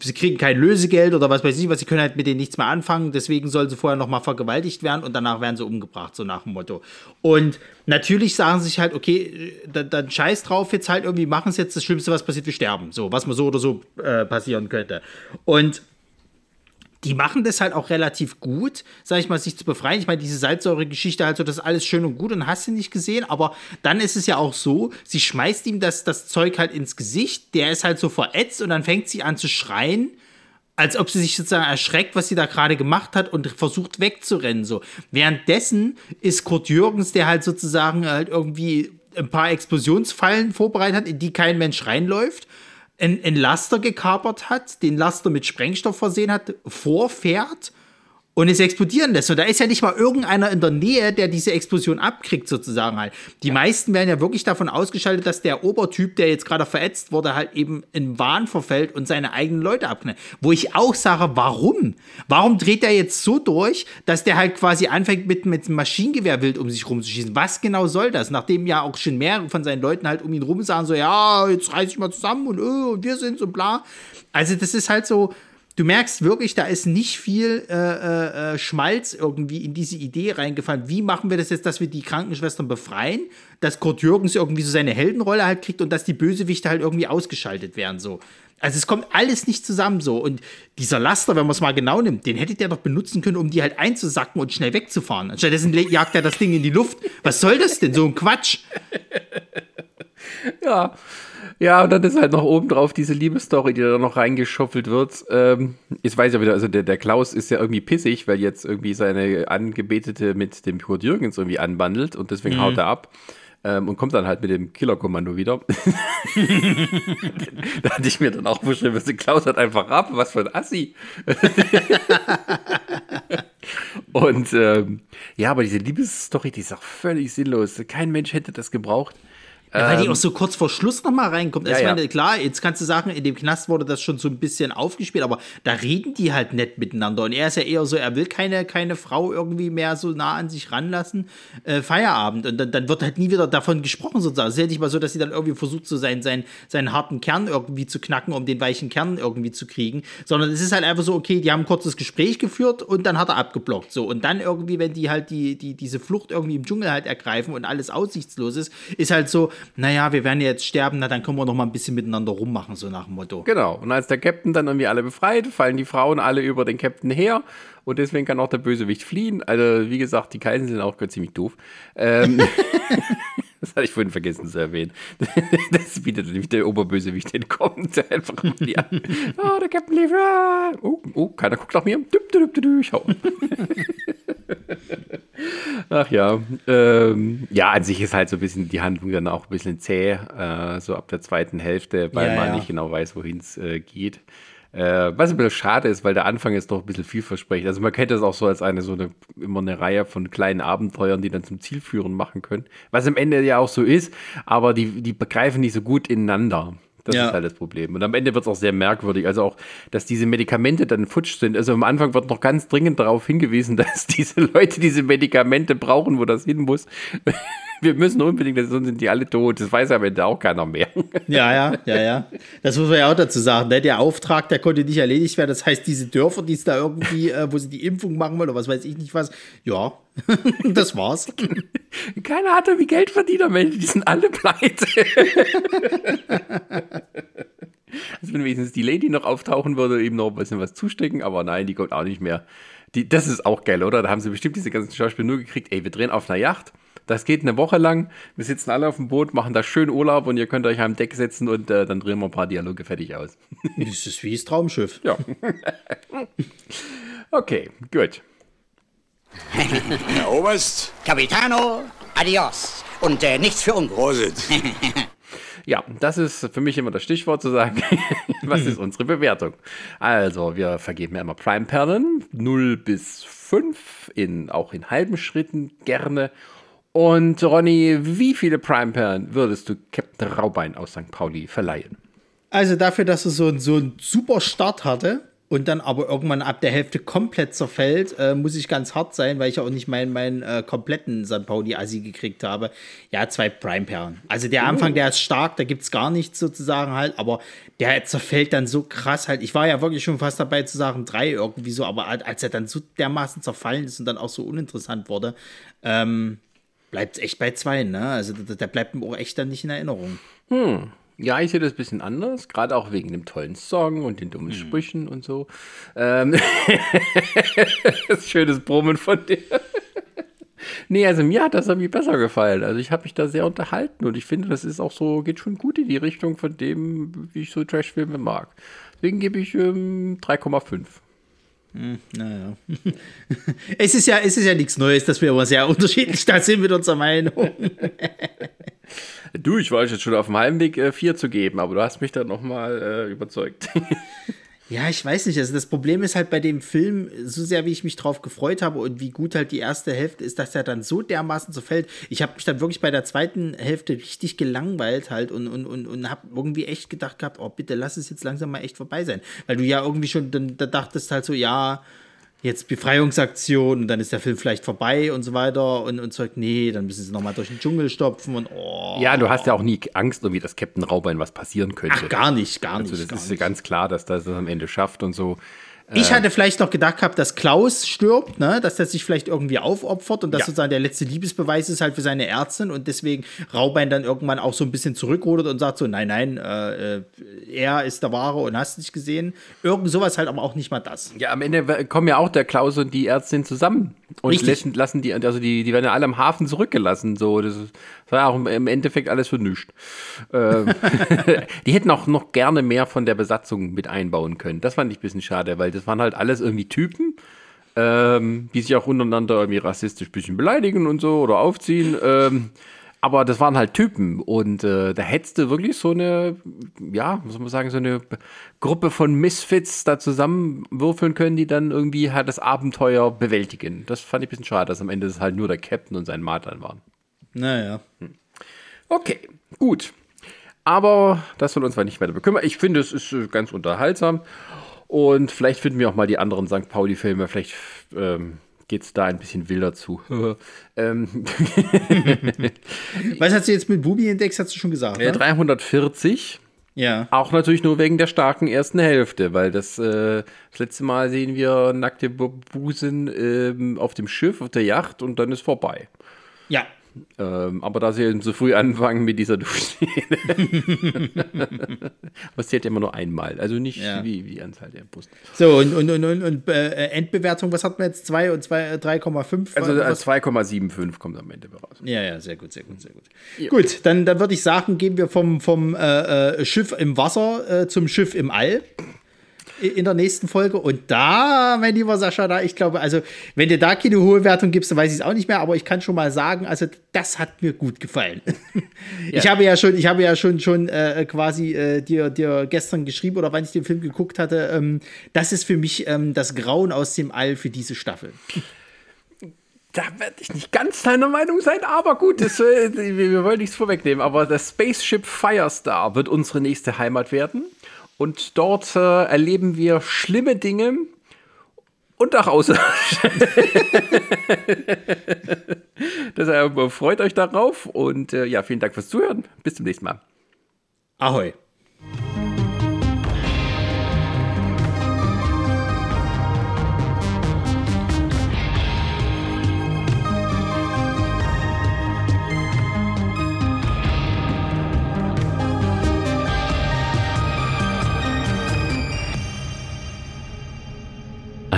sie kriegen kein Lösegeld oder was weiß ich was, sie können halt mit denen nichts mehr anfangen, deswegen sollen sie vorher nochmal vergewaltigt werden und danach werden sie umgebracht, so nach dem Motto. Und natürlich sagen sie sich halt, okay, dann, dann scheiß drauf, jetzt halt irgendwie machen es jetzt das Schlimmste, was passiert, wir sterben. So, was mir so oder so äh, passieren könnte. Und die machen das halt auch relativ gut, sag ich mal, sich zu befreien. Ich meine, diese Salzsäure-Geschichte, halt so, das ist alles schön und gut und hast du nicht gesehen, aber dann ist es ja auch so, sie schmeißt ihm das, das Zeug halt ins Gesicht, der ist halt so verätzt und dann fängt sie an zu schreien, als ob sie sich sozusagen erschreckt, was sie da gerade gemacht hat und versucht wegzurennen. So. Währenddessen ist Kurt Jürgens, der halt sozusagen halt irgendwie ein paar Explosionsfallen vorbereitet hat, in die kein Mensch reinläuft, ein, ein Laster gekapert hat, den Laster mit Sprengstoff versehen hat, vorfährt und es explodieren lässt. Und da ist ja nicht mal irgendeiner in der Nähe, der diese Explosion abkriegt, sozusagen halt. Die meisten werden ja wirklich davon ausgeschaltet, dass der Obertyp, der jetzt gerade verätzt wurde, halt eben in Wahn verfällt und seine eigenen Leute abknallt. Wo ich auch sage, warum? Warum dreht er jetzt so durch, dass der halt quasi anfängt, mit, mit einem Maschinengewehr wild um sich rumzuschießen? Was genau soll das? Nachdem ja auch schon mehrere von seinen Leuten halt um ihn rum sagen, so, ja, jetzt reiß ich mal zusammen und, äh, und wir sind so bla. Also, das ist halt so du merkst wirklich, da ist nicht viel äh, äh, Schmalz irgendwie in diese Idee reingefallen. Wie machen wir das jetzt, dass wir die Krankenschwestern befreien, dass Kurt Jürgens irgendwie so seine Heldenrolle halt kriegt und dass die Bösewichte halt irgendwie ausgeschaltet werden so. Also es kommt alles nicht zusammen so. Und dieser Laster, wenn man es mal genau nimmt, den hättet ihr doch benutzen können, um die halt einzusacken und schnell wegzufahren. Stattdessen le- jagt er das Ding in die Luft. Was soll das denn? So ein Quatsch. Ja. Ja, und dann ist halt noch oben drauf diese Liebesstory, die da noch reingeschuffelt wird. Ähm, jetzt weiß ja wieder, also der, der Klaus ist ja irgendwie pissig, weil jetzt irgendwie seine Angebetete mit dem Kurt Jürgens irgendwie anbandelt und deswegen haut er ab. Ähm, und kommt dann halt mit dem Killerkommando wieder. da hatte ich mir dann auch beschrieben, Klaus hat einfach ab, was für ein Assi. und ähm, ja, aber diese Liebesstory, die ist auch völlig sinnlos. Kein Mensch hätte das gebraucht. Ja, weil die auch so kurz vor Schluss noch mal reinkommt. Also Ähm, ja, ich meine, ja. klar, jetzt kannst du sagen, in dem Knast wurde das schon so ein bisschen aufgespielt, aber da reden die halt nett miteinander. Und er ist ja eher so, er will keine, keine Frau irgendwie mehr so nah an sich ranlassen. Äh, Feierabend. Und dann, dann wird halt nie wieder davon gesprochen, sozusagen. Es ist ja nicht mal so, dass sie dann irgendwie versucht, so seinen, seinen, seinen harten Kern irgendwie zu knacken, um den weichen Kern irgendwie zu kriegen. Sondern es ist halt einfach so, okay, die haben ein kurzes Gespräch geführt und dann hat er abgeblockt. So. Und dann irgendwie, wenn die halt die, die, diese Flucht irgendwie im Dschungel halt ergreifen und alles aussichtslos ist, ist halt so, naja, wir werden jetzt sterben, na dann können wir noch mal ein bisschen miteinander rummachen, so nach dem Motto. Genau. Und als der Captain dann irgendwie alle befreit, fallen die Frauen alle über den Captain her. Und deswegen kann auch der Bösewicht fliehen. Also, wie gesagt, die Kaisen sind auch ziemlich doof. Ähm, das hatte ich vorhin vergessen zu erwähnen. Das bietet nämlich der Oberbösewicht entkommt. Der einfach die an. Oh, der Captain. Ah. Oh, oh, keiner guckt nach mir. Ich hau. Ach ja. Ähm, ja, an sich ist halt so ein bisschen die Handlung dann auch ein bisschen zäh, äh, so ab der zweiten Hälfte, weil Ja, man ja. nicht genau weiß, wohin es äh, geht. Äh, was ein bisschen schade ist, weil der Anfang ist doch ein bisschen vielversprechend. Also man kennt das auch so als eine so eine immer eine Reihe von kleinen Abenteuern, die dann zum Ziel führen machen können. Was am Ende ja auch so ist, aber die, die begreifen nicht so gut ineinander. Das Ja. ist halt das Problem. Und am Ende wird es auch sehr merkwürdig. Also auch, dass diese Medikamente dann futsch sind. Also am Anfang wird noch ganz dringend darauf hingewiesen, dass diese Leute diese Medikamente brauchen, wo das hin muss. Wir müssen unbedingt, sonst sind die alle tot. Das weiß am Ende auch keiner mehr. Ja, ja, ja, ja. Das muss man ja auch dazu sagen. Ne? Der Auftrag, der konnte nicht erledigt werden. Das heißt, diese Dörfer, die es da irgendwie, äh, wo sie die Impfung machen wollen oder was weiß ich nicht was, ja, das war's. Keiner hat irgendwie Geld verdient am Ende. Die sind alle pleite. Also wenn wenigstens die Lady noch auftauchen würde, eben noch ein bisschen was zustecken, aber nein, die kommt auch nicht mehr. Die, das ist auch geil, oder? Da haben sie bestimmt diese ganzen Schauspieler nur gekriegt, ey, wir drehen auf einer Yacht. Das geht eine Woche lang. Wir sitzen alle auf dem Boot, machen da schön Urlaub und ihr könnt euch am Deck setzen und äh, dann drehen wir ein paar Dialoge fertig aus. Das ist wie das Traumschiff. Ja. Okay, gut. Herr Oberst, Capitano, adios. Und äh, nichts für ungut. Prosit. Ja, das ist für mich immer das Stichwort zu sagen, was ist unsere Bewertung? Also, wir vergeben ja immer Prime-Perlen, 0 bis 5, in, auch in halben Schritten gerne. Und Ronny, wie viele Prime-Perlen würdest du Captain Raubein aus St. Pauli verleihen? Also dafür, dass er so, einen- so einen super Start hatte und dann aber irgendwann ab der Hälfte komplett zerfällt, äh, muss ich ganz hart sein, weil ich ja auch nicht meinen, meinen äh, kompletten St. Pauli-Assi gekriegt habe. Ja, zwei Prime-Perlen. Also der Anfang, der ist stark, da gibt es gar nichts sozusagen halt, aber der zerfällt dann so krass halt. Ich war ja wirklich schon fast dabei zu sagen, drei irgendwie so, aber als er dann so dermaßen zerfallen ist und dann auch so uninteressant wurde, ähm, bleibt es echt bei zwei, ne? Also der, bleibt mir auch echt dann nicht in Erinnerung. Ja, ich sehe das ein bisschen anders, gerade auch wegen dem tollen Song und den dummen Sprüchen und so. Ähm, das ist schönes Brummen von dir. Nee, also mir hat das irgendwie besser gefallen. Also ich habe mich da sehr unterhalten und ich finde, das ist auch so, geht schon gut in die Richtung von dem, wie ich so Trashfilme mag. Deswegen gebe ich ähm, 3,5. Naja. es ist ja, es ist ja nichts Neues, dass wir immer sehr unterschiedlich da sind mit unserer Meinung. Du, ich war jetzt schon auf dem Heimweg, äh, 4 zu geben, aber du hast mich dann nochmal äh, überzeugt. Ja, ich weiß nicht. Also das Problem ist halt bei dem Film, so sehr wie ich mich drauf gefreut habe und wie gut halt die erste Hälfte ist, dass er dann so dermaßen zerfällt. Ich habe mich dann wirklich bei der zweiten Hälfte richtig gelangweilt halt und, und, und, und habe irgendwie echt gedacht gehabt, oh bitte lass es jetzt langsam mal echt vorbei sein. Weil du ja irgendwie schon da dachtest halt so, ja, jetzt Befreiungsaktion und dann ist der Film vielleicht vorbei und so weiter und, und Zeug, nee, dann müssen sie nochmal durch den Dschungel stopfen und oh. ja, du hast ja auch nie Angst, irgendwie, dass Captain Raubein was passieren könnte. Ach, gar nicht, gar nicht. Also das gar ist ja nicht. ganz klar, dass das das am Ende schafft und so. Ich hatte vielleicht noch gedacht gehabt, dass Klaus stirbt, ne? dass der sich vielleicht irgendwie aufopfert und dass Ja. sozusagen der letzte Liebesbeweis ist halt für seine Ärztin und deswegen Raubein dann irgendwann auch so ein bisschen zurückrudert und sagt so, nein, nein, äh, äh, er ist der Wahre und hast nicht gesehen. Irgend sowas halt, aber auch nicht mal das. Ja, am Ende kommen ja auch der Klaus und die Ärztin zusammen und lassen, lassen die, also die, die werden ja alle am Hafen zurückgelassen. So, das, das war auch im- im Endeffekt alles für nichts. Ähm, die hätten auch noch gerne mehr von der Besatzung mit einbauen können. Das fand ich ein bisschen schade, weil das waren halt alles irgendwie Typen, ähm, die sich auch untereinander irgendwie rassistisch ein bisschen beleidigen und so oder aufziehen. Ähm, aber das waren halt Typen und äh, da hättest du wirklich so eine, ja, muss man sagen, so eine Gruppe von Misfits da zusammenwürfeln können, die dann irgendwie halt das Abenteuer bewältigen. Das fand ich ein bisschen schade, dass am Ende es halt nur der Captain und sein Matan waren. Naja. Okay, gut. Aber das soll uns mal nicht weiter bekümmern. Ich finde, es ist äh, ganz unterhaltsam. Und vielleicht finden wir auch mal die anderen St. Pauli-Filme. Vielleicht ähm, geht es da ein bisschen wilder zu. ähm, Was hast du jetzt mit Bubi entdeckt, hast du schon gesagt. äh, Ne? 340. Ja. Auch natürlich nur wegen der starken ersten Hälfte, weil das, äh, das letzte Mal sehen wir nackte Bu- Busen ähm, auf dem Schiff, auf der Yacht und dann ist vorbei. Ja. Ähm, aber da sie eben so früh anfangen mit dieser Duschszene. Was zählt ja immer nur einmal, also nicht Ja. wie, wie die Anzahl der Brust. So, und, und, und, und, und äh, Endbewertung, was hatten wir jetzt? 2 und 2, äh, 3,5? Also Was- äh, 2,75 kommt am Ende raus. Ja, ja, sehr gut, sehr gut, sehr gut. Gut, dann, dann würde ich sagen, gehen wir vom, vom äh, äh, Schiff im Wasser äh, zum Schiff im All in der nächsten Folge. Und da, mein lieber Sascha, da, ich glaube, also, wenn du da keine hohe Wertung gibst, dann weiß ich es auch nicht mehr, aber ich kann schon mal sagen, also, das hat mir gut gefallen. Ich habe ja schon, ich habe ja schon, schon äh, quasi äh, dir, dir gestern geschrieben oder wann ich den Film geguckt hatte, ähm, das ist für mich ähm, das Grauen aus dem All für diese Staffel. Da werde ich nicht ganz deiner Meinung sein, aber gut, das, äh, wir, wir wollen nichts vorwegnehmen. Aber das Spaceship Firestar wird unsere nächste Heimat werden. Und dort äh, erleben wir schlimme Dinge und auch außer. Deshalb freut euch darauf und äh, ja, vielen Dank fürs Zuhören. Bis zum nächsten Mal. Ahoi.